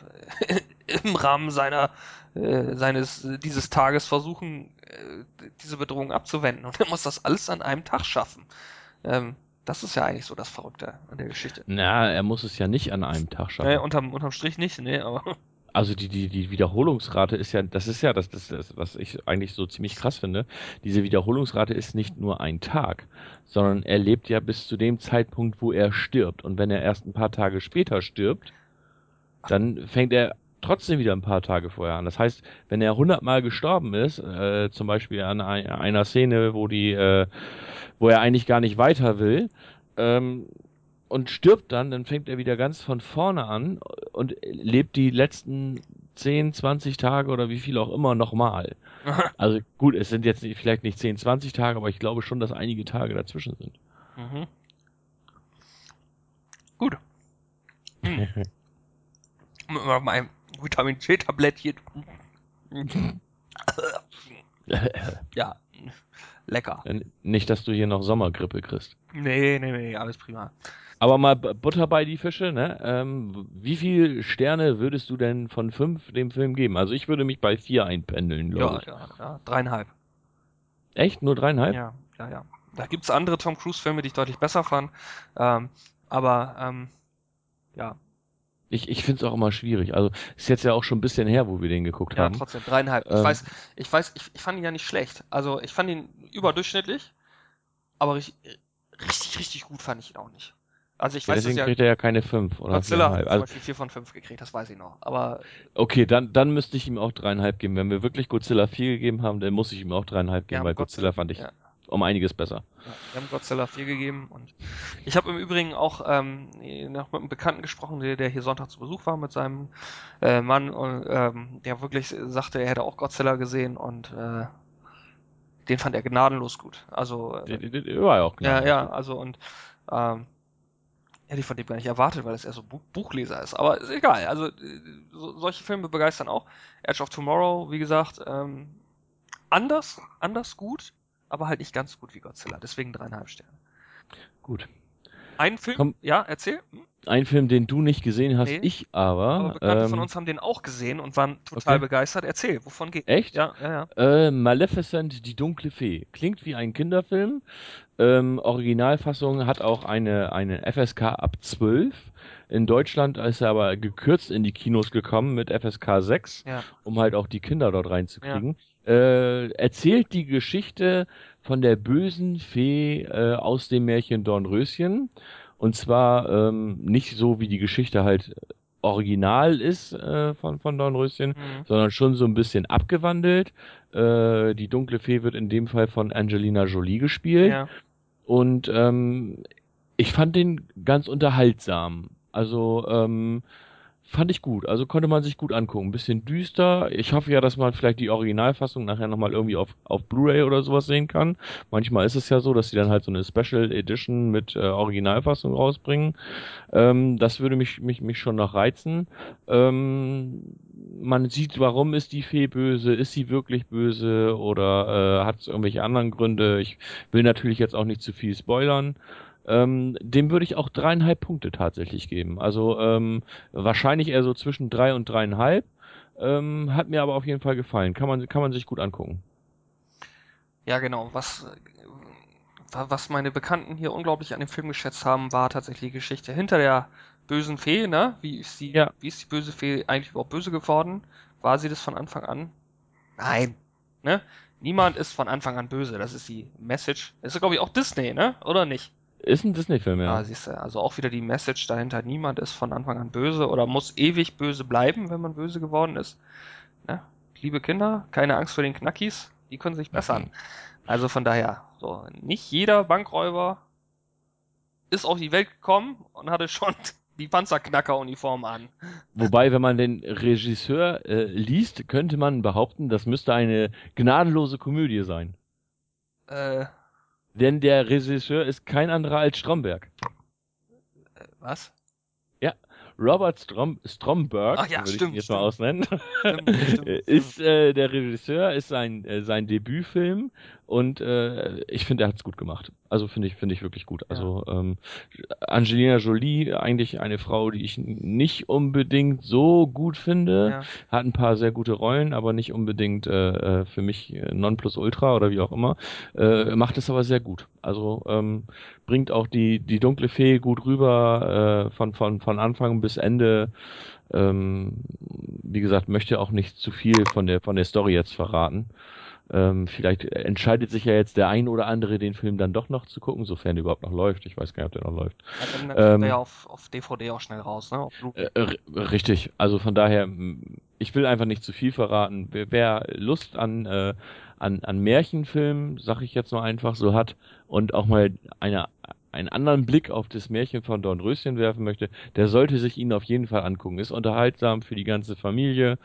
im Rahmen seiner äh, seines dieses Tages versuchen, äh, diese Bedrohung abzuwenden. Und er muss das alles an einem Tag schaffen. Ähm, das ist ja eigentlich so das Verrückte an der Geschichte. Na, er muss es ja nicht an einem Tag schaffen. Nee, unterm, unterm Strich nicht, nee, aber. Also die, die, die Wiederholungsrate ist ja, das ist ja das, das, das, was ich eigentlich so ziemlich krass finde. Diese Wiederholungsrate ist nicht nur ein Tag, sondern er lebt ja bis zu dem Zeitpunkt, wo er stirbt. Und wenn er erst ein paar Tage später stirbt, dann fängt er trotzdem wieder ein paar Tage vorher an. Das heißt, wenn er hundertmal gestorben ist, äh, zum Beispiel an einer Szene, wo die, äh, wo er eigentlich gar nicht weiter will, ähm, und stirbt dann, dann fängt er wieder ganz von vorne an und lebt die letzten 10, 20 Tage oder wie viel auch immer nochmal. also gut, es sind jetzt nicht, vielleicht nicht 10, 20 Tage, aber ich glaube schon, dass einige Tage dazwischen sind. Mhm. Gut. Hm. Mit meinem Vitamin C-Tablettchen. ja, lecker. Nicht, dass du hier noch Sommergrippe kriegst. Nee, nee, nee, alles prima. Aber mal Butter bei die Fische, ne? Ähm, wie viele Sterne würdest du denn von fünf dem Film geben? Also ich würde mich bei vier einpendeln, glaube ja, ich. Ja, ja, dreieinhalb. Echt? Nur dreieinhalb? Ja, ja, ja. Da gibt's andere Tom Cruise-Filme, die ich deutlich besser fand. Ähm, aber ähm, ja. Ich, ich finde es auch immer schwierig. Also ist jetzt ja auch schon ein bisschen her, wo wir den geguckt ja, haben. Ja, trotzdem, dreieinhalb. Ähm, ich weiß, ich weiß, ich, ich fand ihn ja nicht schlecht. Also ich fand ihn überdurchschnittlich, aber richtig, richtig, richtig gut fand ich ihn auch nicht. Also ich Ja, weiß es deswegen ja, kriegt er ja keine 5 oder Godzilla hat 4,5. zum Also, Beispiel 4 von 5 gekriegt, das weiß ich noch. Aber okay, dann, dann müsste ich ihm auch 3,5 geben. Wenn wir wirklich Godzilla 4 gegeben haben, dann muss ich ihm auch 3,5 geben, weil Godzilla Godzilla- fand ich ja. um einiges besser. Ja, wir haben Godzilla 4 gegeben und ich habe im Übrigen auch ähm, noch mit einem Bekannten gesprochen, der, der hier Sonntag zu Besuch war mit seinem äh, Mann und ähm, der wirklich sagte, er hätte auch Godzilla gesehen und äh, den fand er gnadenlos gut. Also äh, Der, der, der war ja auch ja, genau. ja, also und ähm, hätte ich von dem gar nicht erwartet, weil es eher so Bu Buchleser ist. Aber ist egal. Also äh, so, solche Filme begeistern auch. Edge of Tomorrow, wie gesagt, ähm, anders, anders gut, aber halt nicht ganz gut wie Godzilla. Deswegen dreieinhalb Sterne. Gut. Ein Film, Komm. ja, erzähl. Hm? Ein Film, den du nicht gesehen hast, Nee. ich aber. Aber Bekannte ähm, von uns haben den auch gesehen und waren total okay. begeistert. Erzähl, wovon geht? Echt? Ja, ja, ja. Äh, Maleficent, die dunkle Fee. Klingt wie ein Kinderfilm. Ähm, Originalfassung hat auch eine, eine FSK ab 12. In Deutschland ist er aber gekürzt in die Kinos gekommen mit FSK 6, Ja. um halt auch die Kinder dort reinzukriegen. Äh, erzählt die Geschichte von der bösen Fee äh, aus dem Märchen Dornröschen. Und zwar ähm, nicht so, wie die Geschichte halt original ist äh, von, von Dornröschen, Mhm. sondern schon so ein bisschen abgewandelt. Äh, die dunkle Fee wird in dem Fall von Angelina Jolie gespielt. Ja. Und ähm, ich fand den ganz unterhaltsam. Also ähm, fand ich gut. Also konnte man sich gut angucken. Ein bisschen düster. Ich hoffe ja, dass man vielleicht die Originalfassung nachher nochmal irgendwie auf, auf Blu-ray oder sowas sehen kann. Manchmal ist es ja so, dass sie dann halt so eine Special Edition mit äh, Originalfassung rausbringen. Ähm, das würde mich, mich, mich schon noch reizen. Ähm, man sieht, warum ist die Fee böse? Ist sie wirklich böse oder äh, hat es irgendwelche anderen Gründe? Ich will natürlich jetzt auch nicht zu viel spoilern. Ähm, dem würde ich auch dreieinhalb Punkte tatsächlich geben. Also ähm, wahrscheinlich eher so zwischen drei und dreieinhalb. Ähm, hat mir aber auf jeden Fall gefallen. Kann man, kann man sich gut angucken. Ja, genau. Was, äh, wa- was meine Bekannten hier unglaublich an dem Film geschätzt haben, war tatsächlich die Geschichte hinter der bösen Fee, ne? Wie ist die, Ja. wie ist die böse Fee eigentlich überhaupt böse geworden? War sie das von Anfang an? Nein. Ne? Niemand ist von Anfang an böse. Das ist die Message. Das ist, glaube ich, auch Disney, ne? Oder nicht? Ist ein Disney-Film, ja. Ah, siehst du, also auch wieder die Message dahinter. Niemand ist von Anfang an böse oder muss ewig böse bleiben, wenn man böse geworden ist. Ne? Liebe Kinder, keine Angst vor den Knackis, die können sich bessern. Also von daher, so, nicht jeder Bankräuber ist auf die Welt gekommen und hatte schon die Panzerknacker-Uniform an. Wobei, wenn man den Regisseur äh, liest, könnte man behaupten, das müsste eine gnadenlose Komödie sein. Äh, Denn der Regisseur ist kein anderer als Stromberg. was? Robert Strom Stromberg, Ach ja, würde ich stimmt, ihn jetzt mal stimmt. ausnennen, Stimmt, stimmt, ist äh, der Regisseur, ist sein, äh, sein Debütfilm und äh, ich finde, er hat's gut gemacht. Also finde ich, finde ich wirklich gut. Also ähm, Angelina Jolie, eigentlich eine Frau, die ich nicht unbedingt so gut finde, Ja. hat ein paar sehr gute Rollen, aber nicht unbedingt äh, äh, für mich äh, Nonplusultra oder wie auch immer. Äh, macht es aber sehr gut. Also ähm, bringt auch die die dunkle Fee gut rüber äh, von von von Anfang bis Ende. Ähm, wie gesagt, möchte auch nicht zu viel von der von der Story jetzt verraten. Ähm, vielleicht entscheidet sich ja jetzt der ein oder andere, den Film dann doch noch zu gucken, sofern der überhaupt noch läuft. Ich weiß gar nicht, ob der noch läuft. Ja, dann Ähm, kommt er ja auf, auf DVD auch schnell raus, ne? Äh, richtig. Also von daher, ich will einfach nicht zu viel verraten. Wer, wer Lust an, äh, an, an Märchenfilmen, sag ich jetzt mal einfach so hat, und auch mal eine, einen anderen Blick auf das Märchen von Dornröschen werfen möchte, der sollte sich ihn auf jeden Fall angucken. Ist unterhaltsam für die ganze Familie.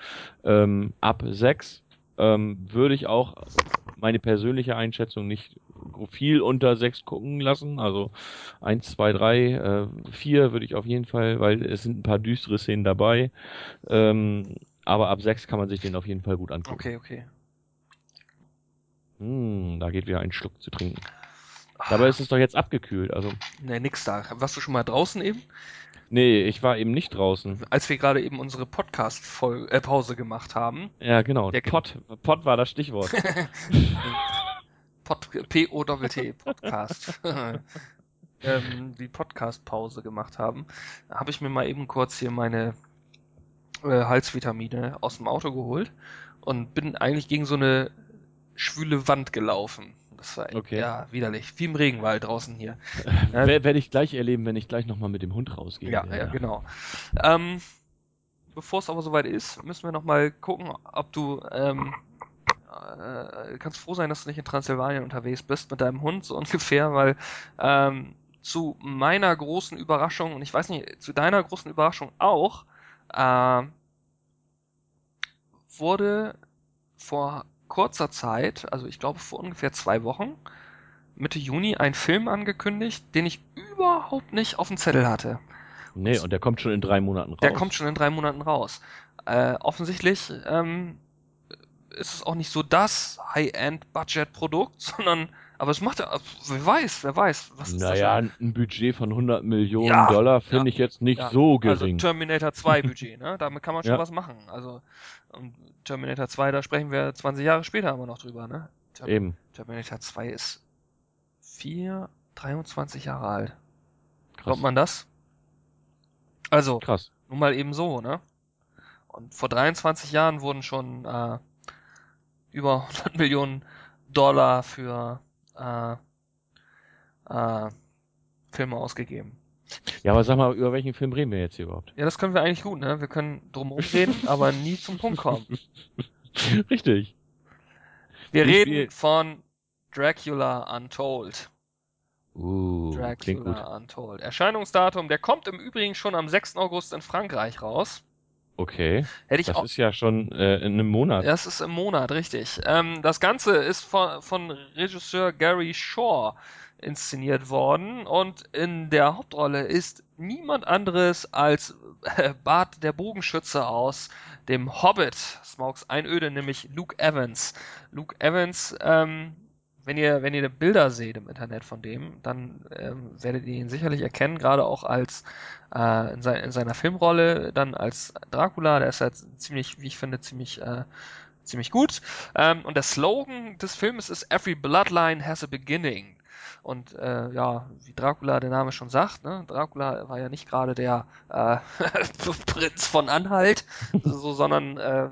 Ähm, ab sechs ähm, würde ich auch meine persönliche Einschätzung nicht viel unter sechs gucken lassen. Also eins, zwei, drei, äh, vier würde ich auf jeden Fall, weil es sind ein paar düstere Szenen dabei. Ähm, aber ab sechs kann man sich den auf jeden Fall gut angucken. Okay, okay. Hm, da geht wieder ein Schluck zu trinken. Dabei ist es doch jetzt abgekühlt. Also, Ne, nix da. Warst du schon mal draußen eben? Nee, ich war eben nicht draußen. Als wir gerade eben unsere Podcast-Pause gemacht haben. Ja, genau. Der- Pott, Pott war das Stichwort. Pod P-O-T-T, Podcast. ähm, die Podcast-Pause gemacht haben, habe ich mir mal eben kurz hier meine äh, Halsvitamine aus dem Auto geholt und bin eigentlich gegen so eine schwüle Wand gelaufen. Das war Okay. ja widerlich. Wie im Regenwald draußen hier. Wer- Werde ich gleich erleben, wenn ich gleich nochmal mit dem Hund rausgehe. Ja, ja, genau. Ähm, Bevor es aber soweit ist, müssen wir nochmal gucken, ob du ähm, äh, kannst froh sein, dass du nicht in Transsilvanien unterwegs bist mit deinem Hund, so ungefähr, weil ähm, zu meiner großen Überraschung, und ich weiß nicht, zu deiner großen Überraschung auch, ähm, wurde vor kurzer Zeit, also ich glaube vor ungefähr zwei Wochen, Mitte Juni, ein Film angekündigt, den ich überhaupt nicht auf dem Zettel hatte. Nee, und der kommt schon in drei Monaten raus. Der kommt schon in drei Monaten raus. Äh, offensichtlich ähm, ist es auch nicht so das High-End-Budget-Produkt, sondern, aber es macht ja, wer weiß, wer weiß, was ist Naja, ein Budget von 100 Millionen Ja, Dollar finde ja, ich jetzt nicht ja. so Also gering. Terminator 2 Budget, ne? Damit kann man schon was machen. Also und Terminator 2, da sprechen wir 20 Jahre später immer noch drüber, ne? Ter Eben. Terminator 2 ist 4, 23 Jahre alt. Krass. Glaubt man das? Also, Krass. Nun mal eben so, ne? Und vor 23 Jahren wurden schon äh, über 100 Millionen Dollar für äh, äh, Filme ausgegeben. Ja, aber sag mal, über welchen Film reden wir jetzt hier überhaupt? Ja, das können wir eigentlich gut, ne? Wir können drum reden, aber nie zum Punkt kommen. Richtig. Wir Wie reden viel- von Dracula Untold. Uh, klingt gut. Dracula Untold. Erscheinungsdatum, der kommt im Übrigen schon am 6. August in Frankreich raus. Okay. Hätte ich Das auch. ist ja schon äh, in einem Monat. Das ist im Monat, richtig. Ähm, das Ganze ist von, von Regisseur Gary Shaw inszeniert worden und in der Hauptrolle ist niemand anderes als äh, Bart der Bogenschütze aus dem Hobbit, Smaugs Einöde, nämlich Luke Evans. Luke Evans, ähm, wenn ihr, wenn ihr Bilder seht im Internet von dem, dann ähm, werdet ihr ihn sicherlich erkennen, gerade auch als äh, in, sei, in seiner Filmrolle, dann als Dracula, der ist halt ziemlich, wie ich finde, ziemlich, äh, ziemlich gut. Ähm, und der Slogan des Films ist Every Bloodline has a beginning. Und äh, ja, wie Dracula der Name schon sagt, ne, Dracula war ja nicht gerade der äh, Prinz von Anhalt, so, sondern äh,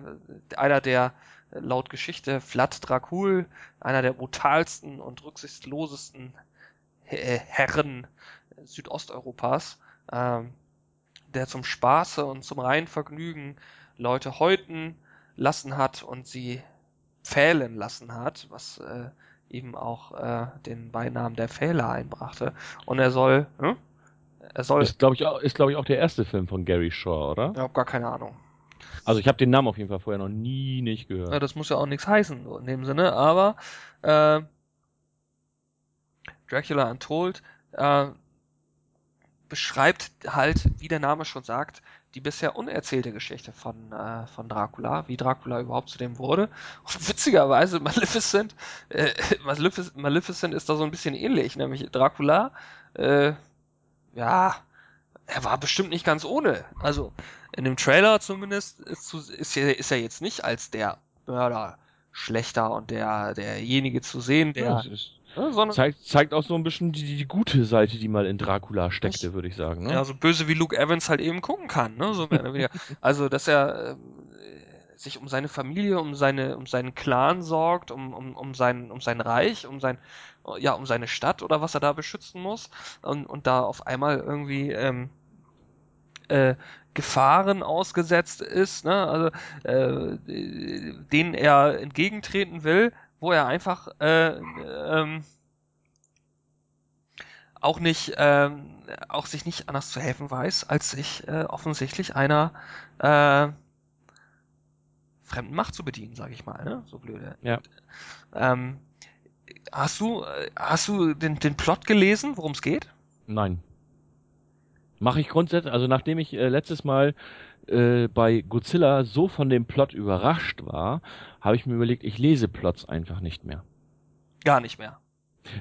einer der laut Geschichte Vlad Dracul, einer der brutalsten und rücksichtslosesten äh, Herren Südosteuropas, ähm, der zum Spaße und zum reinen Vergnügen Leute häuten lassen hat und sie pfählen lassen hat, was äh, eben auch äh, den Beinamen der Pfähler einbrachte. Und er soll, hm? er soll, Ist, glaube ich, auch, ist, glaube ich, auch der erste Film von Gary Shaw, oder? ich habe gar keine Ahnung. Also ich habe den Namen auf jeden Fall vorher noch nie nicht gehört. Ja, das muss ja auch nichts heißen, so in dem Sinne, aber äh, Dracula Untold äh, beschreibt halt, wie der Name schon sagt, die bisher unerzählte Geschichte von, äh, von Dracula, wie Dracula überhaupt zu dem wurde. Und witzigerweise, Maleficent, äh, Malefic Maleficent ist da so ein bisschen ähnlich, nämlich Dracula, äh, ja, er war bestimmt nicht ganz ohne. Also, in dem Trailer zumindest ist, ist, er, ist er jetzt nicht als der Mörder schlechter und der derjenige zu sehen, der, Ja, sondern zeigt, zeigt auch so ein bisschen die, die, gute Seite, die mal in Dracula steckte, würde ich sagen. Ne? ja, so böse wie Luke Evans halt eben gucken kann, ne? So. Also, dass er ähm, sich um seine Familie, um seine, um seinen Clan sorgt, um, um, um sein, um sein Reich, um sein, ja, um seine Stadt oder was er da beschützen muss und, und da auf einmal irgendwie ähm, äh, Gefahren ausgesetzt ist, ne? Also äh, denen er entgegentreten will, wo er einfach äh, ähm, auch nicht, ähm, auch sich nicht anders zu helfen weiß, als sich äh, offensichtlich einer äh, fremden Macht zu bedienen, sage ich mal, ne? So blöde. Ja. Ähm, hast du, äh, hast du den, den Plot gelesen, worum es geht? Nein. Mache ich grundsätzlich, also nachdem ich äh, letztes Mal äh, bei Godzilla so von dem Plot überrascht war, habe ich mir überlegt, ich lese Plots einfach nicht mehr. Gar nicht mehr.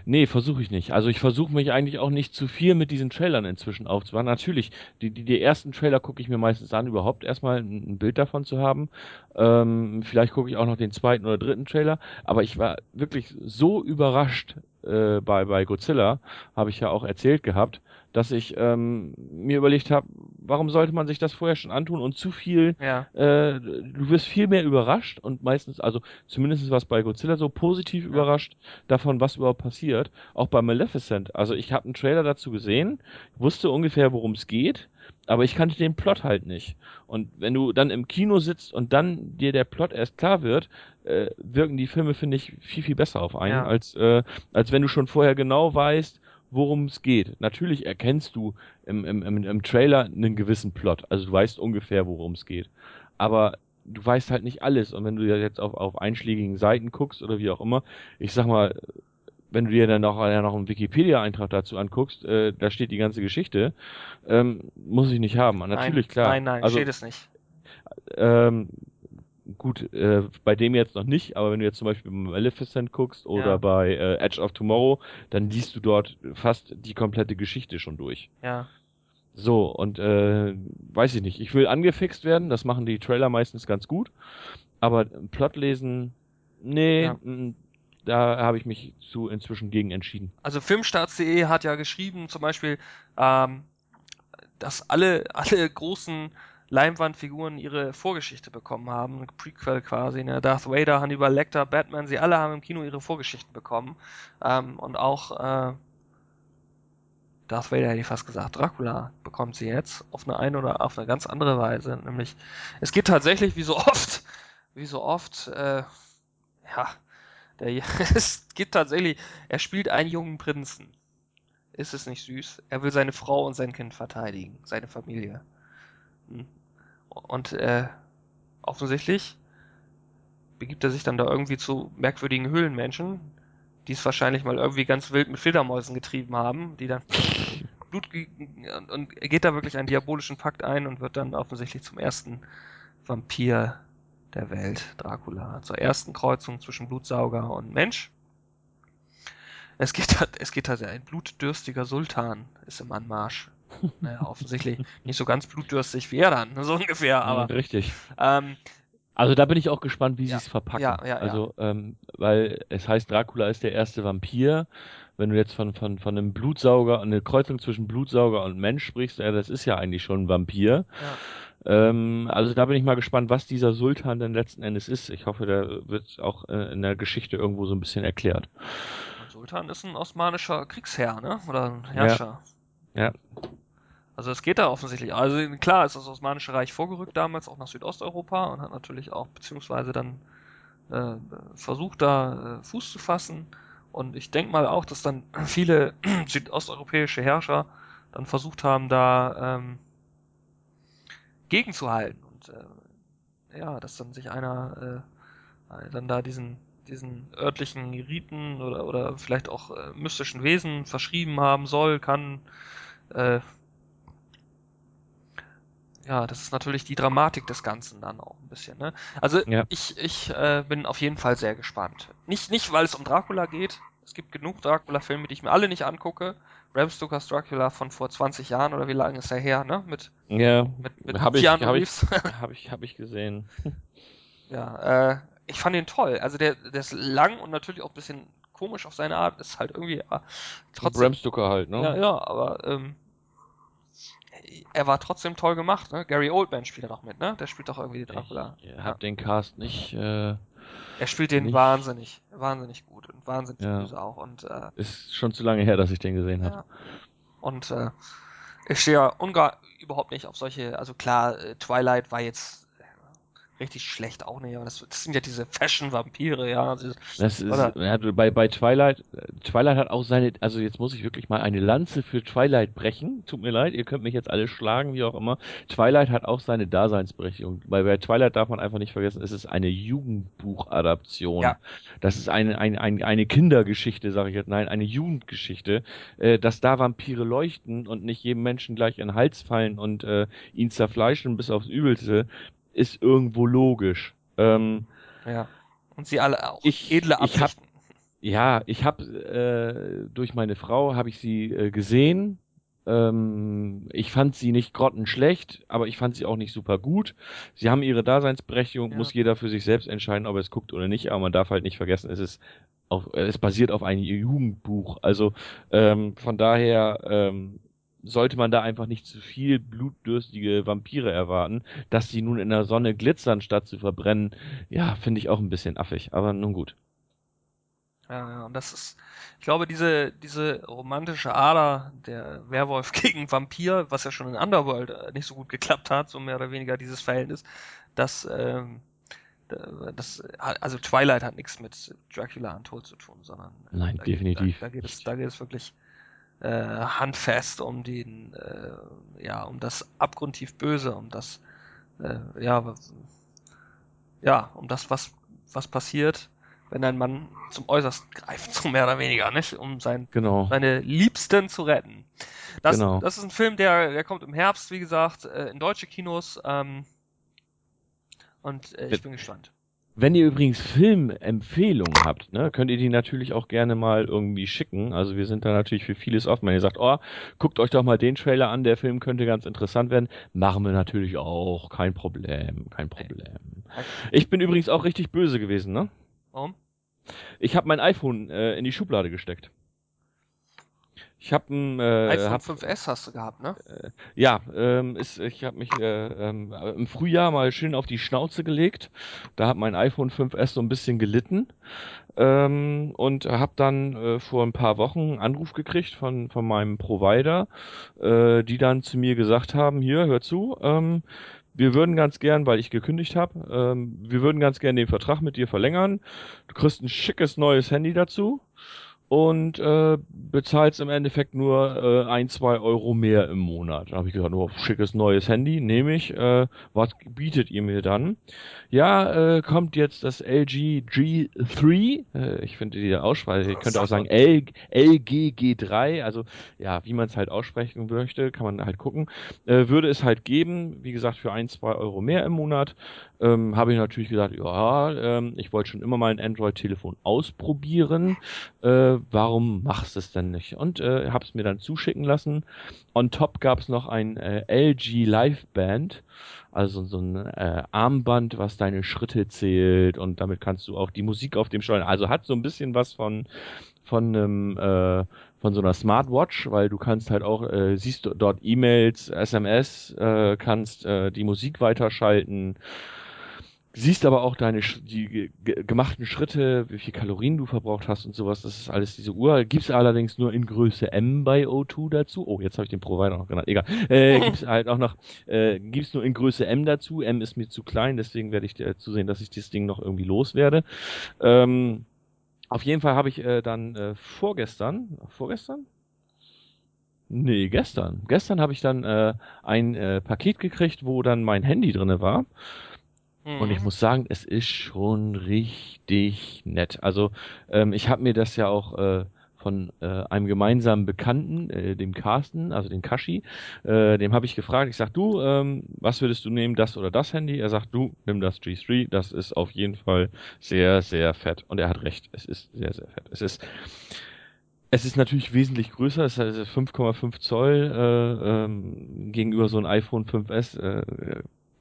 Nee, versuche ich nicht. Also ich versuche mich eigentlich auch nicht zu viel mit diesen Trailern inzwischen aufzubauen. Natürlich, die, die, die ersten Trailer gucke ich mir meistens an, überhaupt erstmal ein, Bild davon zu haben. Ähm, vielleicht gucke ich auch noch den zweiten oder dritten Trailer. Aber ich war wirklich so überrascht äh, bei, bei Godzilla, habe ich ja auch erzählt gehabt, dass ich ähm, mir überlegt habe, warum sollte man sich das vorher schon antun und zu viel, Ja. äh, du wirst viel mehr überrascht und meistens, also zumindest was bei Godzilla so positiv überrascht davon, was überhaupt passiert. Auch bei Maleficent. Also ich habe einen Trailer dazu gesehen, wusste ungefähr, worum es geht, aber ich kannte den Plot halt nicht. Und wenn du dann im Kino sitzt und dann dir der Plot erst klar wird, äh, wirken die Filme, finde ich, viel, viel besser auf einen, Ja. als, äh, als wenn du schon vorher genau weißt, worum es geht. Natürlich erkennst du im, im, im, im Trailer einen gewissen Plot. Also du weißt ungefähr, worum es geht. Aber du weißt halt nicht alles. Und wenn du ja jetzt auf, auf einschlägigen Seiten guckst oder wie auch immer, ich sag mal, wenn du dir dann noch, ja, noch einen Wikipedia-Eintrag dazu anguckst, äh, da steht die ganze Geschichte, ähm, muss ich nicht haben. Natürlich, nein, klar. Nein, nein, also, steht es nicht. ähm, gut, äh, bei dem jetzt noch nicht, aber wenn du jetzt zum Beispiel bei Maleficent guckst oder Ja. bei äh, Edge of Tomorrow, dann liest du dort fast die komplette Geschichte schon durch. Ja. So, und äh, weiß ich nicht, ich will angefixt werden, das machen die Trailer meistens ganz gut, aber Plot lesen, nee, Ja. m, da habe ich mich zu inzwischen gegen entschieden. Also Filmstarts.de hat ja geschrieben, zum Beispiel, ähm, dass alle, alle großen Leinwandfiguren ihre Vorgeschichte bekommen haben, Prequel quasi, ne? Darth Vader, Hannibal Lecter, Batman, sie alle haben im Kino ihre Vorgeschichten bekommen. Ähm, und auch äh, Darth Vader hätte ich fast gesagt, Dracula bekommt sie jetzt auf eine eine oder auf eine ganz andere Weise. Nämlich, es geht tatsächlich wie so oft, wie so oft, äh, ja, der, es geht tatsächlich, er spielt einen jungen Prinzen. Ist es nicht süß? Er will seine Frau und sein Kind verteidigen, seine Familie. Hm. Und äh, offensichtlich begibt er sich dann da irgendwie zu merkwürdigen Höhlenmenschen, die es wahrscheinlich mal irgendwie ganz wild mit Fledermäusen getrieben haben, die dann Blut und, geht da wirklich einen diabolischen Pakt ein und wird dann offensichtlich zum ersten Vampir der Welt, Dracula, zur ersten Kreuzung zwischen Blutsauger und Mensch. Es geht, halt- es geht halt ein blutdürstiger Sultan ist im Anmarsch. Naja, offensichtlich nicht so ganz blutdürstig wie er dann, so ungefähr, aber Richtig. ähm, Also da bin ich auch gespannt, wie Ja, sie es verpacken. ja, ja, ja. Also, ähm, weil es heißt, Dracula ist der erste Vampir. Wenn du jetzt von, von, von einem Blutsauger, eine Kreuzung zwischen Blutsauger und Mensch sprichst, ja, das ist ja eigentlich schon ein Vampir. ja. Ähm, also da bin ich mal gespannt, was dieser Sultan denn letzten Endes ist. Ich hoffe, der wird auch äh, in der Geschichte irgendwo so ein bisschen erklärt. Sultan ist ein osmanischer Kriegsherr, ne? Oder ein Herrscher. Ja. Also es geht da offensichtlich. Also klar ist das Osmanische Reich vorgerückt damals auch nach Südosteuropa und hat natürlich auch beziehungsweise dann äh, versucht da äh, Fuß zu fassen. Und ich denke mal auch, dass dann viele südosteuropäische Herrscher dann versucht haben, da ähm, gegenzuhalten. Und äh, ja, dass dann sich einer äh, dann da diesen diesen örtlichen Riten oder, oder vielleicht auch äh, mystischen Wesen verschrieben haben soll, kann. Äh, ja, das ist natürlich die Dramatik des Ganzen dann auch ein bisschen. Ne? Also Ja. ich, ich äh, bin auf jeden Fall sehr gespannt. Nicht, nicht, weil es um Dracula geht. Es gibt genug Dracula-Filme, die ich mir alle nicht angucke. Bram Stokers Dracula von vor 20 Jahren oder wie lange ist er her, ne? Mit, Ja, mit, mit habe ich, hab ich, Reeves. hab ich, hab ich gesehen. Ja, äh, ich fand ihn toll. Also der, der ist lang und natürlich auch ein bisschen komisch auf seine Art. Ist halt irgendwie äh, trotzdem. Bram Stoker halt, ne? Ja, ja, aber ähm, er war trotzdem toll gemacht, ne? Gary Oldman spielt da noch mit, ne? Der spielt doch irgendwie Dracula. Ich hab den Cast nicht, äh, Er spielt den nicht- wahnsinnig, wahnsinnig gut und wahnsinnig Ja. böse auch. Und, äh, ist schon zu lange her, dass ich den gesehen habe. ja. und äh, ich stehe ja ungar überhaupt nicht auf solche, also klar, äh, Twilight war jetzt richtig schlecht auch nicht, aber das, das sind ja diese Fashion-Vampire, ja. Also, Das ist, ja, du- bei, bei Twilight, Twilight hat auch seine, also jetzt muss ich wirklich mal eine Lanze für Twilight brechen. Tut mir leid, ihr könnt mich jetzt alle schlagen, wie auch immer. Twilight hat auch seine Daseinsberechtigung. Bei, bei Twilight darf man einfach nicht vergessen, es ist eine Jugendbuchadaption. Ja. Das ist eine, eine, eine, eine Kindergeschichte, sage ich jetzt. Nein, eine Jugendgeschichte. Äh, dass da Vampire leuchten und nicht jedem Menschen gleich in den Hals fallen und äh, ihn zerfleischen bis aufs Übelste, ist irgendwo logisch. Ähm, ja. Und sie alle auch Ich- edle ich hab- Absichten. Ja, ich habe äh, durch meine Frau habe ich sie äh, gesehen Ähm, ich fand sie nicht grottenschlecht, aber ich fand sie auch nicht super gut. Sie haben ihre Daseinsberechtigung, Ja. muss jeder für sich selbst entscheiden, ob er es guckt oder nicht, aber man darf halt nicht vergessen, es ist auf, es basiert auf einem Jugendbuch. Also ähm, von daher ähm, sollte man da einfach nicht zu viel blutdürstige Vampire erwarten. Dass die nun in der Sonne glitzern, statt zu verbrennen, ja, finde ich auch ein bisschen affig, aber nun gut. Ja, ja, und das ist, ich glaube, diese, diese romantische Ader der Werwolf gegen Vampir, was ja schon in Underworld äh, nicht so gut geklappt hat, so mehr oder weniger dieses Verhältnis, das, ähm, da- das, also Twilight hat nichts mit Dracula Untold zu tun, sondern äh, Nein, da, geht- definitiv Da, da geht es, da geht es wirklich äh, handfest um den, äh, ja, um das abgrundtief Böse, um das, äh, ja, was- ja, um das, was, was passiert, wenn ein Mann zum Äußersten greift, so mehr oder weniger, nicht? Um sein, Genau. seine Liebsten zu retten. Das, Genau. das ist ein Film, der, der kommt im Herbst, wie gesagt, äh, in deutsche Kinos. Ähm, und äh, ich bin gespannt. Wenn ihr übrigens Filmempfehlungen habt, ne, könnt ihr die natürlich auch gerne mal irgendwie schicken. Also wir sind da natürlich für vieles offen. Wenn ihr sagt, oh, guckt euch doch mal den Trailer an, der Film könnte ganz interessant werden, machen wir natürlich auch. Kein Problem, kein Problem. Ich bin übrigens auch richtig böse gewesen, ne? Warum? Ich habe mein iPhone äh, in die Schublade gesteckt. Ich habe ein äh, iPhone hab, 5S hast du gehabt, ne? ja, ähm, ist, ich habe mich äh, ähm, im Frühjahr mal schön auf die Schnauze gelegt. Da hat mein iPhone 5S so ein bisschen gelitten ähm, und habe dann äh, vor ein paar Wochen einen Anruf gekriegt von von meinem Provider, äh, die dann zu mir gesagt haben: Hier, hör zu. Ähm, wir würden ganz gern, weil ich gekündigt habe, ähm, wir würden ganz gern den Vertrag mit dir verlängern. Du kriegst ein schickes neues Handy dazu und äh, bezahlst im Endeffekt nur äh, ein, zwei Euro mehr im Monat. Da habe ich gesagt, oh, schickes neues Handy, nehme ich. Äh, was bietet ihr mir dann? Ja, äh, kommt jetzt das LG G3. Äh, ich finde die Aussprache, ich könnte auch sagen L, LG G3. Also ja, wie man es halt aussprechen möchte, kann man halt gucken. Äh, würde es halt geben, wie gesagt, für ein, zwei Euro mehr im Monat. Ähm, habe ich natürlich gesagt, ja, ähm, ich wollte schon immer mal ein Android-Telefon ausprobieren äh, warum machst du es denn nicht? Und äh, habe es mir dann zuschicken lassen. On top gab es noch ein äh, LG Live Band, also so ein äh, Armband, was deine Schritte zählt und damit kannst du auch die Musik auf dem steuern. Also hat so ein bisschen was von von einem äh, von so einer Smartwatch, weil du kannst halt auch äh, siehst dort E-Mails, SMS, äh, kannst äh, die Musik weiterschalten siehst aber auch deine die ge- ge- gemachten Schritte, wie viel Kalorien du verbraucht hast und sowas. Das ist alles diese Uhr. Gibt's allerdings nur in Größe M bei O2 dazu. Oh, jetzt habe ich den Provider noch genannt. Egal. Äh, gibt's halt auch noch, äh, gibt's nur in Größe M dazu. M ist mir zu klein, deswegen werde ich äh, zusehen, dass ich dieses Ding noch irgendwie loswerde. Ähm, auf jeden Fall habe ich äh, dann äh, vorgestern, vorgestern? Nee, gestern. Gestern habe ich dann äh, ein äh, Paket gekriegt, wo dann mein Handy drinne war. Und ich Mhm. muss sagen, es ist schon richtig nett. Also ähm, ich habe mir das ja auch äh, von äh, einem gemeinsamen Bekannten, äh, dem Carsten, also dem Kashi, äh, dem habe ich gefragt. Ich sag, du, ähm, was würdest du nehmen, das oder das Handy? Er sagt, du, nimm das G3. Das ist auf jeden Fall sehr, sehr fett. Und er hat recht. Es ist sehr, sehr fett. Es ist es ist natürlich wesentlich größer, es ist also 5,5 Zoll äh, ähm, gegenüber so ein iPhone 5S.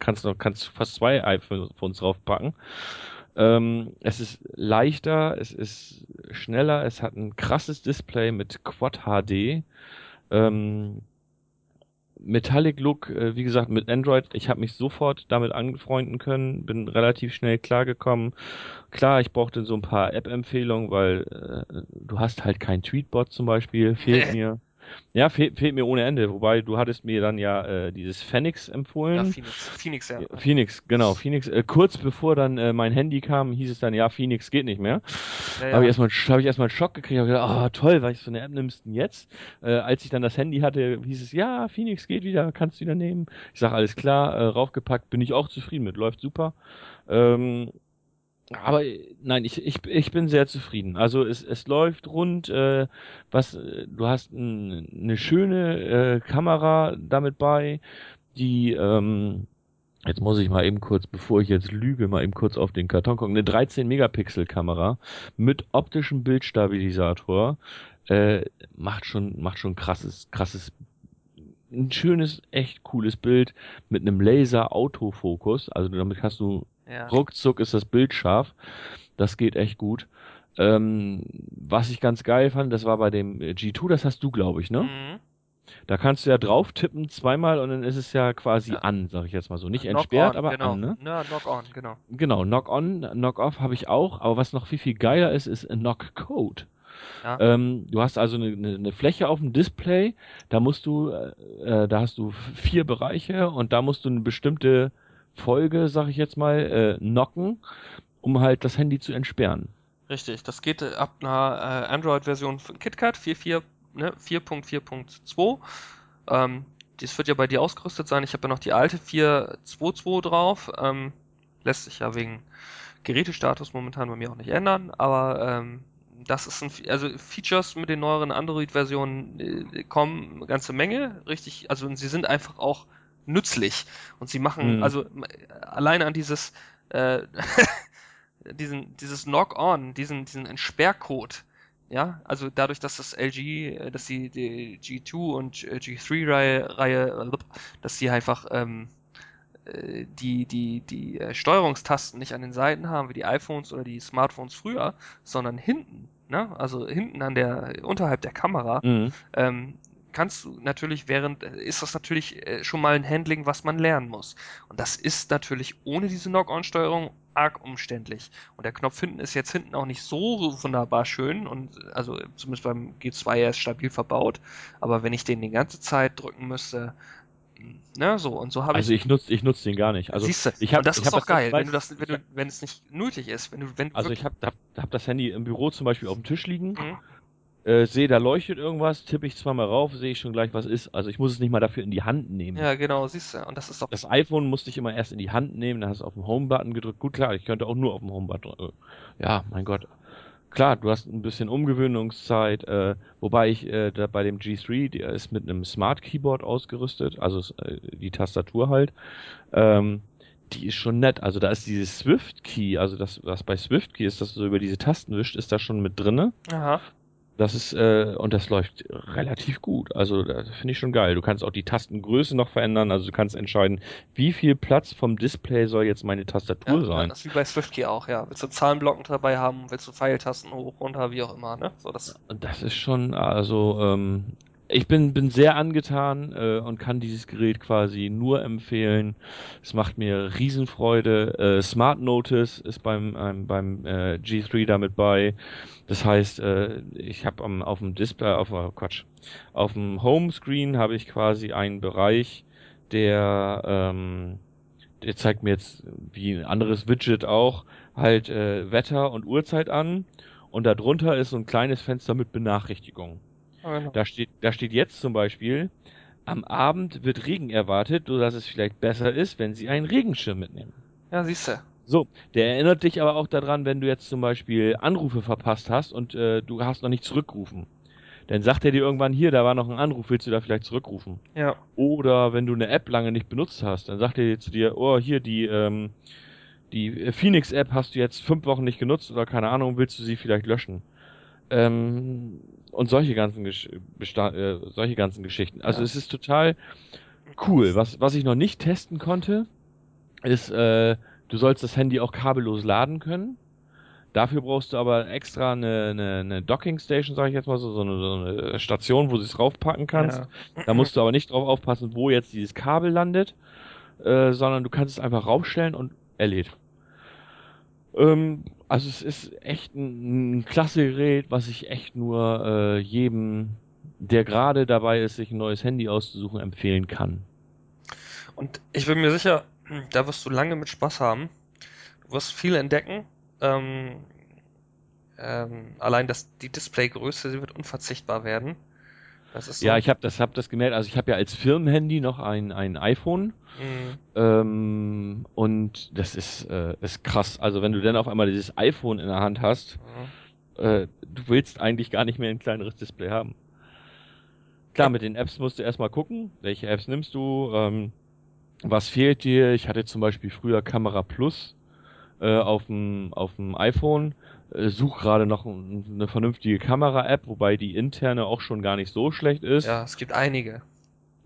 Kannst du kannst fast zwei iPhones draufpacken. Ähm, es ist leichter, es ist schneller, es hat ein krasses Display mit Quad HD. Ähm, Metallic Look, äh, wie gesagt, mit Android, ich habe mich sofort damit angefreunden können, bin relativ schnell klargekommen. Klar, ich brauchte so ein paar App-Empfehlungen, weil äh, du hast halt kein Tweetbot zum Beispiel, fehlt mir. Ja, fehlt, fehlt mir ohne Ende. Wobei du hattest mir dann ja äh, dieses Phoenix empfohlen. Ja, Phoenix. Phoenix, ja. Ja, Phoenix, genau, Phoenix. Äh, kurz bevor dann äh, mein Handy kam, hieß es dann, ja, Phoenix geht nicht mehr. Ja, Habe ich ja. erstmal hab ich erstmal einen Schock gekriegt, habe gedacht, oh toll, was für eine App nimmst du denn jetzt? Äh, als ich dann das Handy hatte, hieß es, ja, Phoenix geht wieder, kannst du wieder nehmen. Ich sage, alles klar, äh, raufgepackt, bin ich auch zufrieden mit, läuft super. Ähm, aber äh, nein, ich, ich, ich bin sehr zufrieden. Also es, es läuft rund, äh, was, äh, du hast ein, eine schöne äh, Kamera damit bei, die, ähm, jetzt muss ich mal eben kurz, bevor ich jetzt lüge, mal eben kurz auf den Karton gucken, eine 13 Megapixel Kamera mit optischem Bildstabilisator, äh, macht schon, macht schon krasses, krasses ein schönes, echt cooles Bild mit einem Laser-Autofokus. Also damit hast du Ja. ruckzuck ist das Bild scharf. Das geht echt gut. Ähm, was ich ganz geil fand, das war bei dem G2, das hast du, glaube ich, ne? Mhm. Da kannst du ja drauf tippen zweimal und dann ist es ja quasi Ja. an, sag ich jetzt mal so. Nicht Knock entsperrt, on, aber genau. an, ne? Ja, knock on, genau. Genau, Knock-on, Knock-off habe ich auch, aber was noch viel, viel geiler ist, ist Knock-Code. Ja. Ähm, du hast also eine, eine, eine Fläche auf dem Display, da musst du, äh, da hast du vier Bereiche und da musst du eine bestimmte Folge, sag ich jetzt mal, äh, knocken, um halt das Handy zu entsperren. Richtig, das geht äh, ab einer äh, Android-Version von KitKat 4.4, ne, 4.4.2. Ähm, dies wird ja bei dir ausgerüstet sein. Ich habe ja noch die alte 4.2.2 drauf. Ähm, lässt sich ja wegen Gerätestatus momentan bei mir auch nicht ändern, aber ähm, das ist ein, also Features mit den neueren Android-Versionen äh, kommen eine ganze Menge, richtig, also sie sind einfach auch nützlich und sie machen, Mhm. also alleine an dieses äh, diesen, dieses Knock-on, diesen, diesen Entsperrcode, ja, also dadurch, dass das LG, äh, dass die, die G2 und äh, G3-Reihe, Reihe, dass sie einfach ähm, äh, die, die, die Steuerungstasten nicht an den Seiten haben, wie die iPhones oder die Smartphones früher, sondern hinten, ne? Also hinten an der, unterhalb der Kamera, Mhm. ähm, kannst du natürlich während, äh, ist das natürlich äh, schon mal ein Handling, was man lernen muss. Und das ist natürlich ohne diese Knock-on-Steuerung arg umständlich. Und der Knopf hinten ist jetzt hinten auch nicht so wunderbar schön und äh, also zumindest beim G2 er ist stabil verbaut. Aber wenn ich den die ganze Zeit drücken müsste, mh, ne, so und so habe Also ich. ich nutze ich nutz den gar nicht. Also siehst du, ich hab, das ich ist doch geil, wenn du das, wenn du, wenn es nicht nötig ist, wenn du, wenn du Also ich habe hab, hab das Handy im Büro zum Beispiel auf dem Tisch liegen, Mhm. Äh, sehe, da leuchtet irgendwas, tippe ich zweimal rauf, sehe ich schon gleich, was ist. Also ich muss es nicht mal dafür in die Hand nehmen. ja, genau, siehst du, und das ist doch Das iPhone musste ich immer erst in die Hand nehmen, dann hast du auf den Home-Button gedrückt. Gut, klar, ich könnte auch nur auf den Home-Button drücken. Ja, mein Gott. Klar, du hast ein bisschen Umgewöhnungszeit, äh, wobei ich äh, da bei dem G3, der ist mit einem Smart Keyboard ausgerüstet, also äh, die Tastatur halt. Ähm, die ist schon nett. Also da ist dieses Swift Key, also das, was bei Swift Key ist, dass du über diese Tasten wischt, ist da schon mit drinne. Aha. Das ist, äh, und das läuft relativ gut. Also, das finde ich schon geil. Du kannst auch die Tastengröße noch verändern. Also, du kannst entscheiden, wie viel Platz vom Display soll jetzt meine Tastatur Ja, sein. das ist wie bei SwiftKey auch, ja. Willst du Zahlenblocken dabei haben, willst du Pfeiltasten hoch, runter, wie auch immer, ne? So, das, das ist schon, also, ähm, ich bin, bin sehr angetan äh, und kann dieses Gerät quasi nur empfehlen. Es macht mir Riesenfreude. Äh, Smart Notice ist beim, ähm, beim äh, G3 damit bei. Das heißt, äh, ich habe auf dem Display, auf oh Quatsch, auf dem Homescreen habe ich quasi einen Bereich, der, ähm, der zeigt mir jetzt wie ein anderes Widget auch halt äh, Wetter und Uhrzeit an und darunter ist so ein kleines Fenster mit Benachrichtigungen. Genau. Da steht, da steht jetzt zum Beispiel, am Abend wird Regen erwartet, sodass es vielleicht besser ist, wenn Sie einen Regenschirm mitnehmen. ja siehst du. So, der erinnert dich aber auch daran, wenn du jetzt zum Beispiel Anrufe verpasst hast und äh, du hast noch nicht zurückgerufen. Dann sagt er dir irgendwann hier, da war noch ein Anruf, willst du da vielleicht zurückrufen? Ja. Oder wenn du eine App lange nicht benutzt hast, dann sagt er dir zu dir, oh, hier die, ähm, die Phoenix-App hast du jetzt fünf Wochen nicht genutzt oder keine Ahnung, willst du sie vielleicht löschen? Ähm, und solche ganzen, Gesch äh, solche ganzen Geschichten. Also Ja. es ist total cool. Was, was ich noch nicht testen konnte, ist, äh, du sollst das Handy auch kabellos laden können. Dafür brauchst du aber extra eine, eine, eine Docking Station, sage ich jetzt mal so, so eine, so eine Station, wo du es raufpacken kannst. Ja. Da musst du aber nicht drauf aufpassen, wo jetzt dieses Kabel landet, äh, sondern du kannst es einfach raufstellen und erledigt. Ähm, also es ist echt ein, ein klasse Gerät, was ich echt nur äh, jedem, der gerade dabei ist, sich ein neues Handy auszusuchen, empfehlen kann. Und ich bin mir sicher, da wirst du lange mit Spaß haben. Du wirst viel entdecken. Ähm, ähm, allein das, die Displaygröße, sie wird unverzichtbar werden. So. Ja, ich habe das, hab das gemerkt. Also ich habe ja als Firmenhandy noch ein, ein iPhone. Mhm. Ähm, und das ist, äh, ist krass. Also wenn du dann auf einmal dieses iPhone in der Hand hast, Mhm. äh, du willst eigentlich gar nicht mehr ein kleineres Display haben. Klar, mit den Apps musst du erstmal gucken, welche Apps nimmst du, ähm, was fehlt dir. Ich hatte zum Beispiel früher Kamera Plus äh, auf dem auf dem iPhone, äh, such gerade noch ein, eine vernünftige Kamera-App, wobei die interne auch schon gar nicht so schlecht ist. Ja, es gibt einige.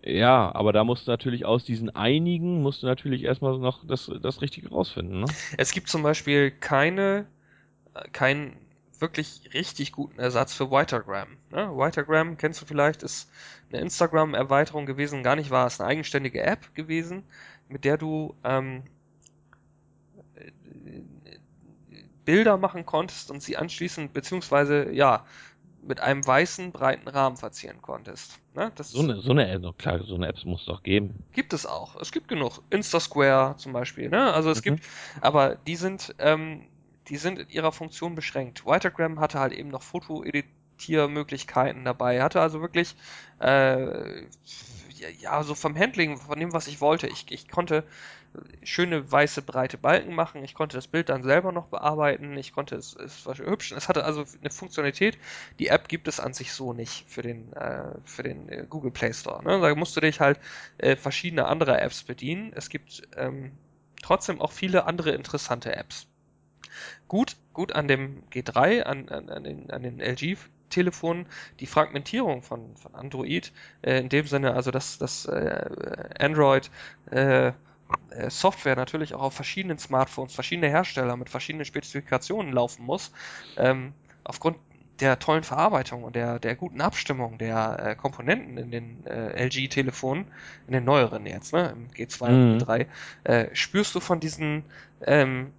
Ja, aber da musst du natürlich aus diesen einigen, musst du natürlich erstmal noch das, das Richtige rausfinden. Ne? Es gibt zum Beispiel keine, äh, keinen wirklich richtig guten Ersatz für Whitergram. Ne? Whitergram kennst du vielleicht, ist eine Instagram-Erweiterung gewesen, gar nicht war es eine eigenständige App gewesen, mit der du ähm, Bilder machen konntest und sie anschließend, beziehungsweise ja, mit einem weißen, breiten Rahmen verzieren konntest. Ne? So eine, so eine App, klar, so eine Apps muss es doch geben. Gibt es auch. Es gibt genug. Instasquare zum Beispiel. Ne? Also es mhm. gibt, aber die sind, ähm, die sind in ihrer Funktion beschränkt. Whitergram hatte halt eben noch Fotoeditiermöglichkeiten dabei. Hatte also wirklich äh, ja, so vom Handling, von dem, was ich wollte. Ich, ich konnte schöne weiße breite Balken machen. Ich konnte das Bild dann selber noch bearbeiten. Ich konnte es, es war hübsch. Es hatte also eine Funktionalität. Die App gibt es an sich so nicht für den äh, für den äh, Google Play Store. Ne? Da musst du dich halt äh, verschiedene andere Apps bedienen. Es gibt ähm, trotzdem auch viele andere interessante Apps. Gut, gut an dem G3, an, an, an den, an den LG Telefonen die Fragmentierung von, von Android, äh, in dem Sinne, also dass, dass äh, Android äh, Software natürlich auch auf verschiedenen Smartphones, verschiedene Hersteller mit verschiedenen Spezifikationen laufen muss, ähm, aufgrund der tollen Verarbeitung und der, der guten Abstimmung der äh, Komponenten in den äh, LG-Telefonen, in den neueren jetzt, ne, im G2 mhm. und G3, äh, spürst du von diesen ähm,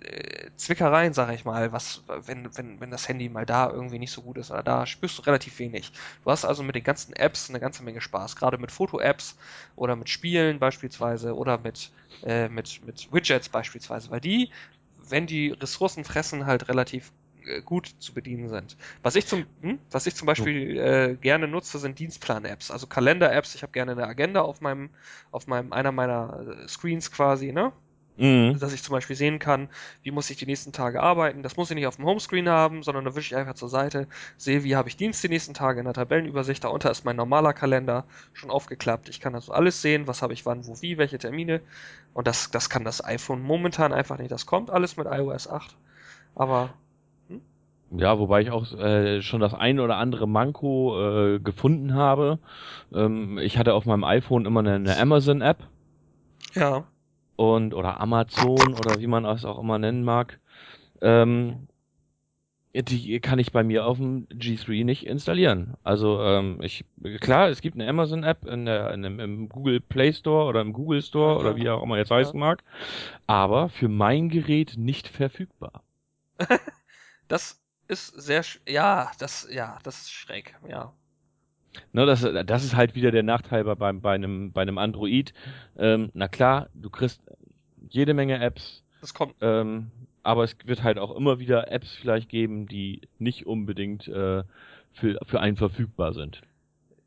äh, Zwickereien, sag ich mal, was, wenn, wenn, wenn das Handy mal da irgendwie nicht so gut ist oder da, spürst du relativ wenig. Du hast also mit den ganzen Apps eine ganze Menge Spaß, gerade mit Foto-Apps oder mit Spielen beispielsweise oder mit, äh, mit, mit Widgets beispielsweise, weil die, wenn die Ressourcen fressen, halt relativ äh, gut zu bedienen sind. Was ich zum, hm, was ich zum Beispiel äh, gerne nutze, sind Dienstplan-Apps, also Kalender-Apps. Ich habe gerne eine Agenda auf meinem, auf meinem einer meiner äh, Screens quasi, ne? Mhm. Dass ich zum Beispiel sehen kann, wie muss ich die nächsten Tage arbeiten. Das muss ich nicht auf dem Homescreen haben, sondern da wische ich einfach zur Seite, sehe, wie habe ich Dienst die nächsten Tage in der Tabellenübersicht. Darunter ist mein normaler Kalender schon aufgeklappt. Ich kann also alles sehen, was habe ich wann, wo, wie, welche Termine. Und das, das kann das iPhone momentan einfach nicht. Das kommt alles mit iOS 8. Aber hm? ja, wobei ich auch äh, schon das eine oder andere Manko äh, gefunden habe. Ähm, ich hatte auf meinem iPhone immer eine, eine Amazon-App. Ja und oder Amazon oder wie man es auch immer nennen mag. Ähm, die kann ich bei mir auf dem G3 nicht installieren. Also ähm, ich klar, es gibt eine Amazon App in der in dem, im Google Play Store oder im Google Store oder wie auch immer jetzt heißen mag, aber für mein Gerät nicht verfügbar. das ist sehr ja, das ja, das ist schräg, ja. Ne, das, das ist halt wieder der Nachteil bei, bei, bei, einem, bei einem Android. Ähm, na klar, du kriegst jede Menge Apps. Das kommt. Ähm, aber es wird halt auch immer wieder Apps vielleicht geben, die nicht unbedingt äh, für, für einen verfügbar sind.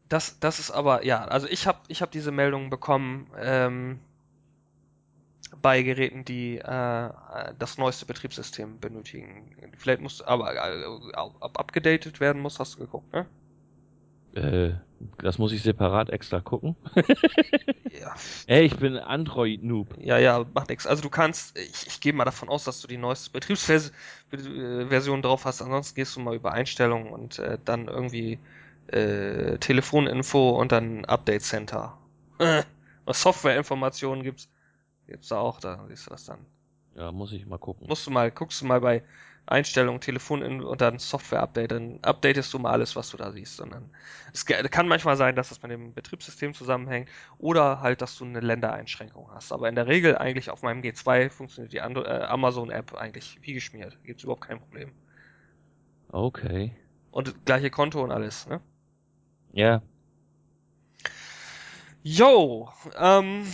Das, das ist aber, ja, also ich habe ich hab diese Meldungen bekommen ähm, bei Geräten, die äh, das neueste Betriebssystem benötigen. Vielleicht muss aber äh, abgedatet werden muss, hast du geguckt, ne? Äh, das muss ich separat extra gucken. ja. Ey, ich bin Android-Noob. Ja, ja, macht nichts. Also du kannst, ich, ich gehe mal davon aus, dass du die neueste Betriebsversion drauf hast. Ansonsten gehst du mal über Einstellungen und äh, dann irgendwie äh, Telefoninfo und dann Update Center. Äh, Softwareinformationen gibt's. Gibt's da auch, da siehst du das dann. Ja, muss ich mal gucken. Musst du mal, guckst du mal bei Einstellungen, Telefon und dann Software-Update, dann updatest du mal alles, was du da siehst. Und dann, es kann manchmal sein, dass das mit dem Betriebssystem zusammenhängt oder halt, dass du eine Ländereinschränkung hast. Aber in der Regel eigentlich auf meinem G2 funktioniert die äh, Amazon-App eigentlich wie geschmiert. Gibt es überhaupt kein Problem. Okay. Und gleiche Konto und alles, ne? Ja. Yo, ähm,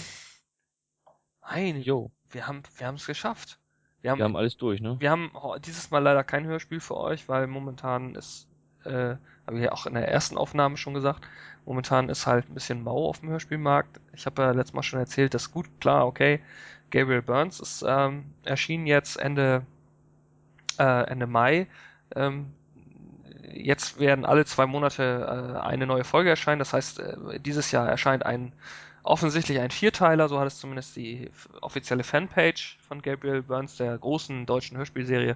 ein, yo, wir haben, wir haben es geschafft. Wir haben, wir haben alles durch, ne? Wir haben dieses Mal leider kein Hörspiel für euch, weil momentan ist, äh, habe ich ja auch in der ersten Aufnahme schon gesagt, momentan ist halt ein bisschen mau auf dem Hörspielmarkt. Ich habe ja letztes Mal schon erzählt, dass gut, klar, okay, Gabriel Burns ist ähm, erschienen jetzt Ende, äh, Ende Mai. Ähm, jetzt werden alle zwei Monate äh, eine neue Folge erscheinen. Das heißt, äh, dieses Jahr erscheint ein offensichtlich ein Vierteiler, so hat es zumindest die offizielle Fanpage von Gabriel Burns, der großen deutschen Hörspielserie,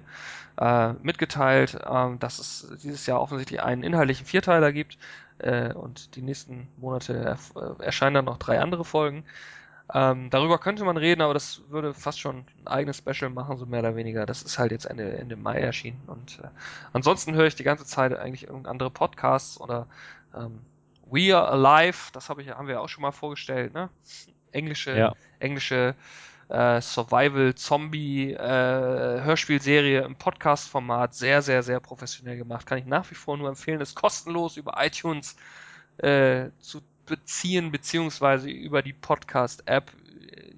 äh, mitgeteilt, äh, dass es dieses Jahr offensichtlich einen inhaltlichen Vierteiler gibt. Äh, und die nächsten Monate äh, erscheinen dann noch drei andere Folgen. Ähm, darüber könnte man reden, aber das würde fast schon ein eigenes Special machen, so mehr oder weniger. Das ist halt jetzt Ende, Ende Mai erschienen. Und äh, ansonsten höre ich die ganze Zeit eigentlich irgendeine andere Podcasts oder ähm, We Are Alive, das hab ich, haben wir auch schon mal vorgestellt, ne? Englische, Ja. englische äh, Survival-Zombie-Hörspielserie im Podcast-Format. Sehr, sehr, sehr professionell gemacht. Kann ich nach wie vor nur empfehlen. Ist kostenlos über iTunes äh, zu beziehen, beziehungsweise über die Podcast-App äh,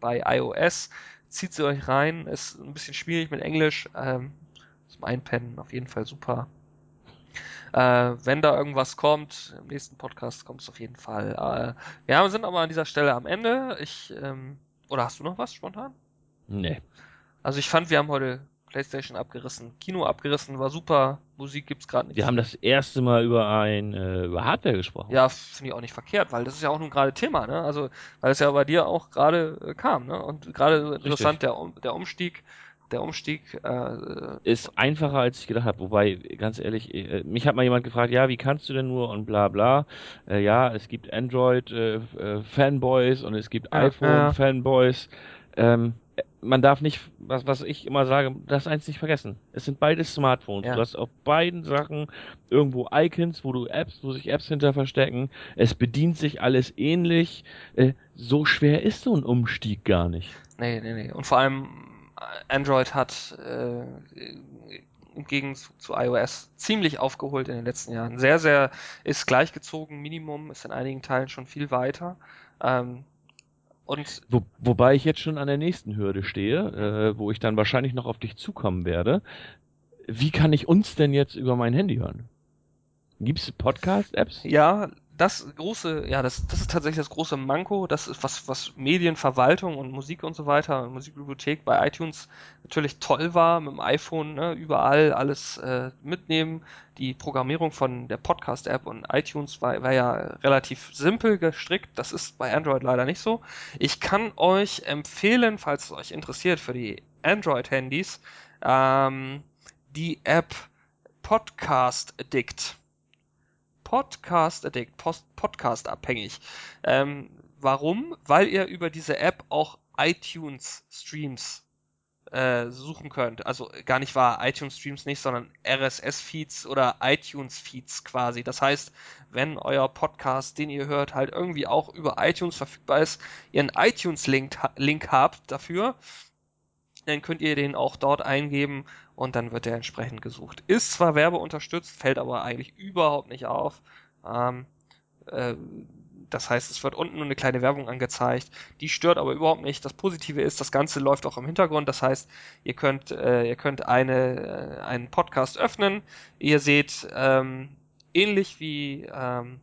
bei iOS. Zieht sie euch rein. Ist ein bisschen schwierig mit Englisch. Ähm, zum Einpennen auf jeden Fall super. Äh, wenn da irgendwas kommt, im nächsten Podcast kommt es auf jeden Fall. Äh, ja, wir sind aber an dieser Stelle am Ende. Ich, ähm, oder hast du noch was spontan? Nee. Also ich fand, wir haben heute PlayStation abgerissen, Kino abgerissen, war super. Musik gibt's gerade nicht. Wir haben das erste Mal über ein äh, über Hardware gesprochen. Ja, finde ich auch nicht verkehrt, weil das ist ja auch nun gerade Thema, ne? Also, weil es ja bei dir auch gerade äh, kam, ne? Und gerade so interessant der, der Umstieg, der Umstieg, äh, Ist einfacher, als ich gedacht habe. Wobei, ganz ehrlich, äh, mich hat mal jemand gefragt, ja, wie kannst du denn nur und bla bla. Äh, ja, es gibt Android-Fanboys und es gibt Ja, iPhone-Fanboys. Ähm, man darf nicht, was, was ich immer sage, das eins nicht vergessen. Es sind beide Smartphones. Ja. Du hast auf beiden Sachen irgendwo Icons, wo du Apps, wo sich Apps hinter verstecken. Es bedient sich alles ähnlich. Äh, so schwer ist so ein Umstieg gar nicht. nee, nee, nee. Und vor allem äh, Android hat äh, im Gegenzug zu iOS ziemlich aufgeholt in den letzten Jahren. Sehr, sehr ist gleichgezogen, Minimum, ist in einigen Teilen schon viel weiter. Ähm, und Wo, wobei ich jetzt schon an der nächsten Hürde stehe, äh, wo ich dann wahrscheinlich noch auf dich zukommen werde. Wie kann ich uns denn jetzt über mein Handy hören? Gibt es Podcast-Apps? Ja, das große, ja, das, das ist tatsächlich das große Manko. Das ist was, was Medienverwaltung und Musik und so weiter, Musikbibliothek bei iTunes natürlich toll war, mit dem iPhone, ne, überall alles äh, mitnehmen. Die Programmierung von der Podcast-App und iTunes war, war ja relativ simpel gestrickt. Das ist bei Android leider nicht so. Ich kann euch empfehlen, falls es euch interessiert, für die Android-Handys, ähm, die App Podcast Addict. Podcast Addict, Post Podcast abhängig. Ähm, warum? Weil ihr über diese App auch iTunes Streams äh, suchen könnt. Also gar nicht wahr, iTunes Streams nicht, sondern RSS Feeds oder iTunes Feeds quasi. Das heißt, wenn euer Podcast, den ihr hört, halt irgendwie auch über iTunes verfügbar ist, ihr einen iTunes Link, Link habt dafür, dann könnt ihr den auch dort eingeben und dann wird der entsprechend gesucht. Ist zwar werbeunterstützt, fällt aber eigentlich überhaupt nicht auf. Ähm, äh, das heißt, es wird unten nur eine kleine Werbung angezeigt. Die stört aber überhaupt nicht. Das Positive ist, das Ganze läuft auch im Hintergrund. Das heißt, ihr könnt, äh, ihr könnt eine, äh, einen Podcast öffnen. Ihr seht ähm, ähnlich wie ähm,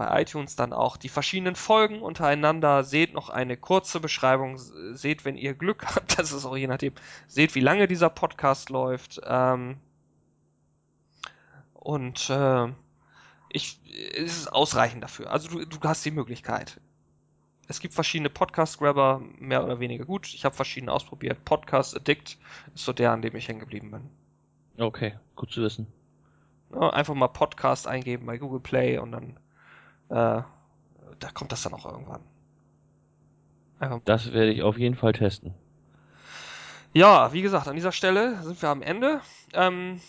bei iTunes dann auch die verschiedenen Folgen untereinander. Seht noch eine kurze Beschreibung. Seht, wenn ihr Glück habt, das ist auch je nachdem, seht, wie lange dieser Podcast läuft. Ähm, und äh, ich, es ist ausreichend dafür. Also du, du hast die Möglichkeit. Es gibt verschiedene Podcast-Grabber, mehr oder weniger gut. Ich habe verschiedene ausprobiert. Podcast Addict ist so der, an dem ich hängen geblieben bin. Okay, gut zu wissen. Ja, einfach mal Podcast eingeben bei Google Play und dann äh, da kommt das dann auch irgendwann. Einfach. Das werde ich auf jeden Fall testen. Ja, wie gesagt, an dieser Stelle sind wir am Ende. Ähm,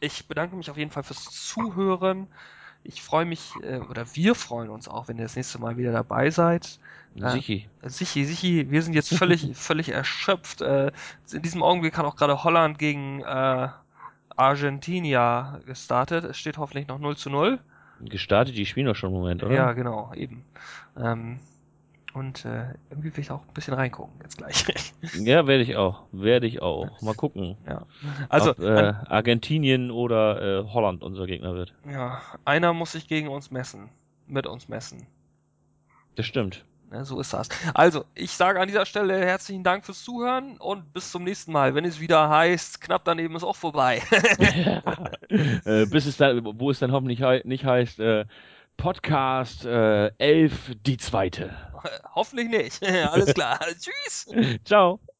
ich bedanke mich auf jeden Fall fürs Zuhören. Ich freue mich, äh, oder wir freuen uns auch, wenn ihr das nächste Mal wieder dabei seid. Ja. Sichi. Sichi, Sichi, wir sind jetzt völlig, völlig erschöpft. Äh, in diesem Augenblick hat auch gerade Holland gegen äh, Argentina gestartet. Es steht hoffentlich noch 0 zu 0. Gestartet, die spielen doch schon einen Moment, oder? Ja, genau, eben. Ähm, und äh, irgendwie will ich auch ein bisschen reingucken jetzt gleich. ja, werde ich auch. Werde ich auch. Mal gucken. Ja. Also ob, äh, Argentinien oder äh, Holland unser Gegner wird. Ja, einer muss sich gegen uns messen. Mit uns messen. Das stimmt. Ja, so ist das. Also, ich sage an dieser Stelle herzlichen Dank fürs Zuhören und bis zum nächsten Mal. Wenn es wieder heißt, knapp daneben ist auch vorbei. äh, bis es dann, wo es dann hoffentlich hei nicht heißt, äh, Podcast äh, 11, die zweite. Hoffentlich nicht. Alles klar. Tschüss. Ciao.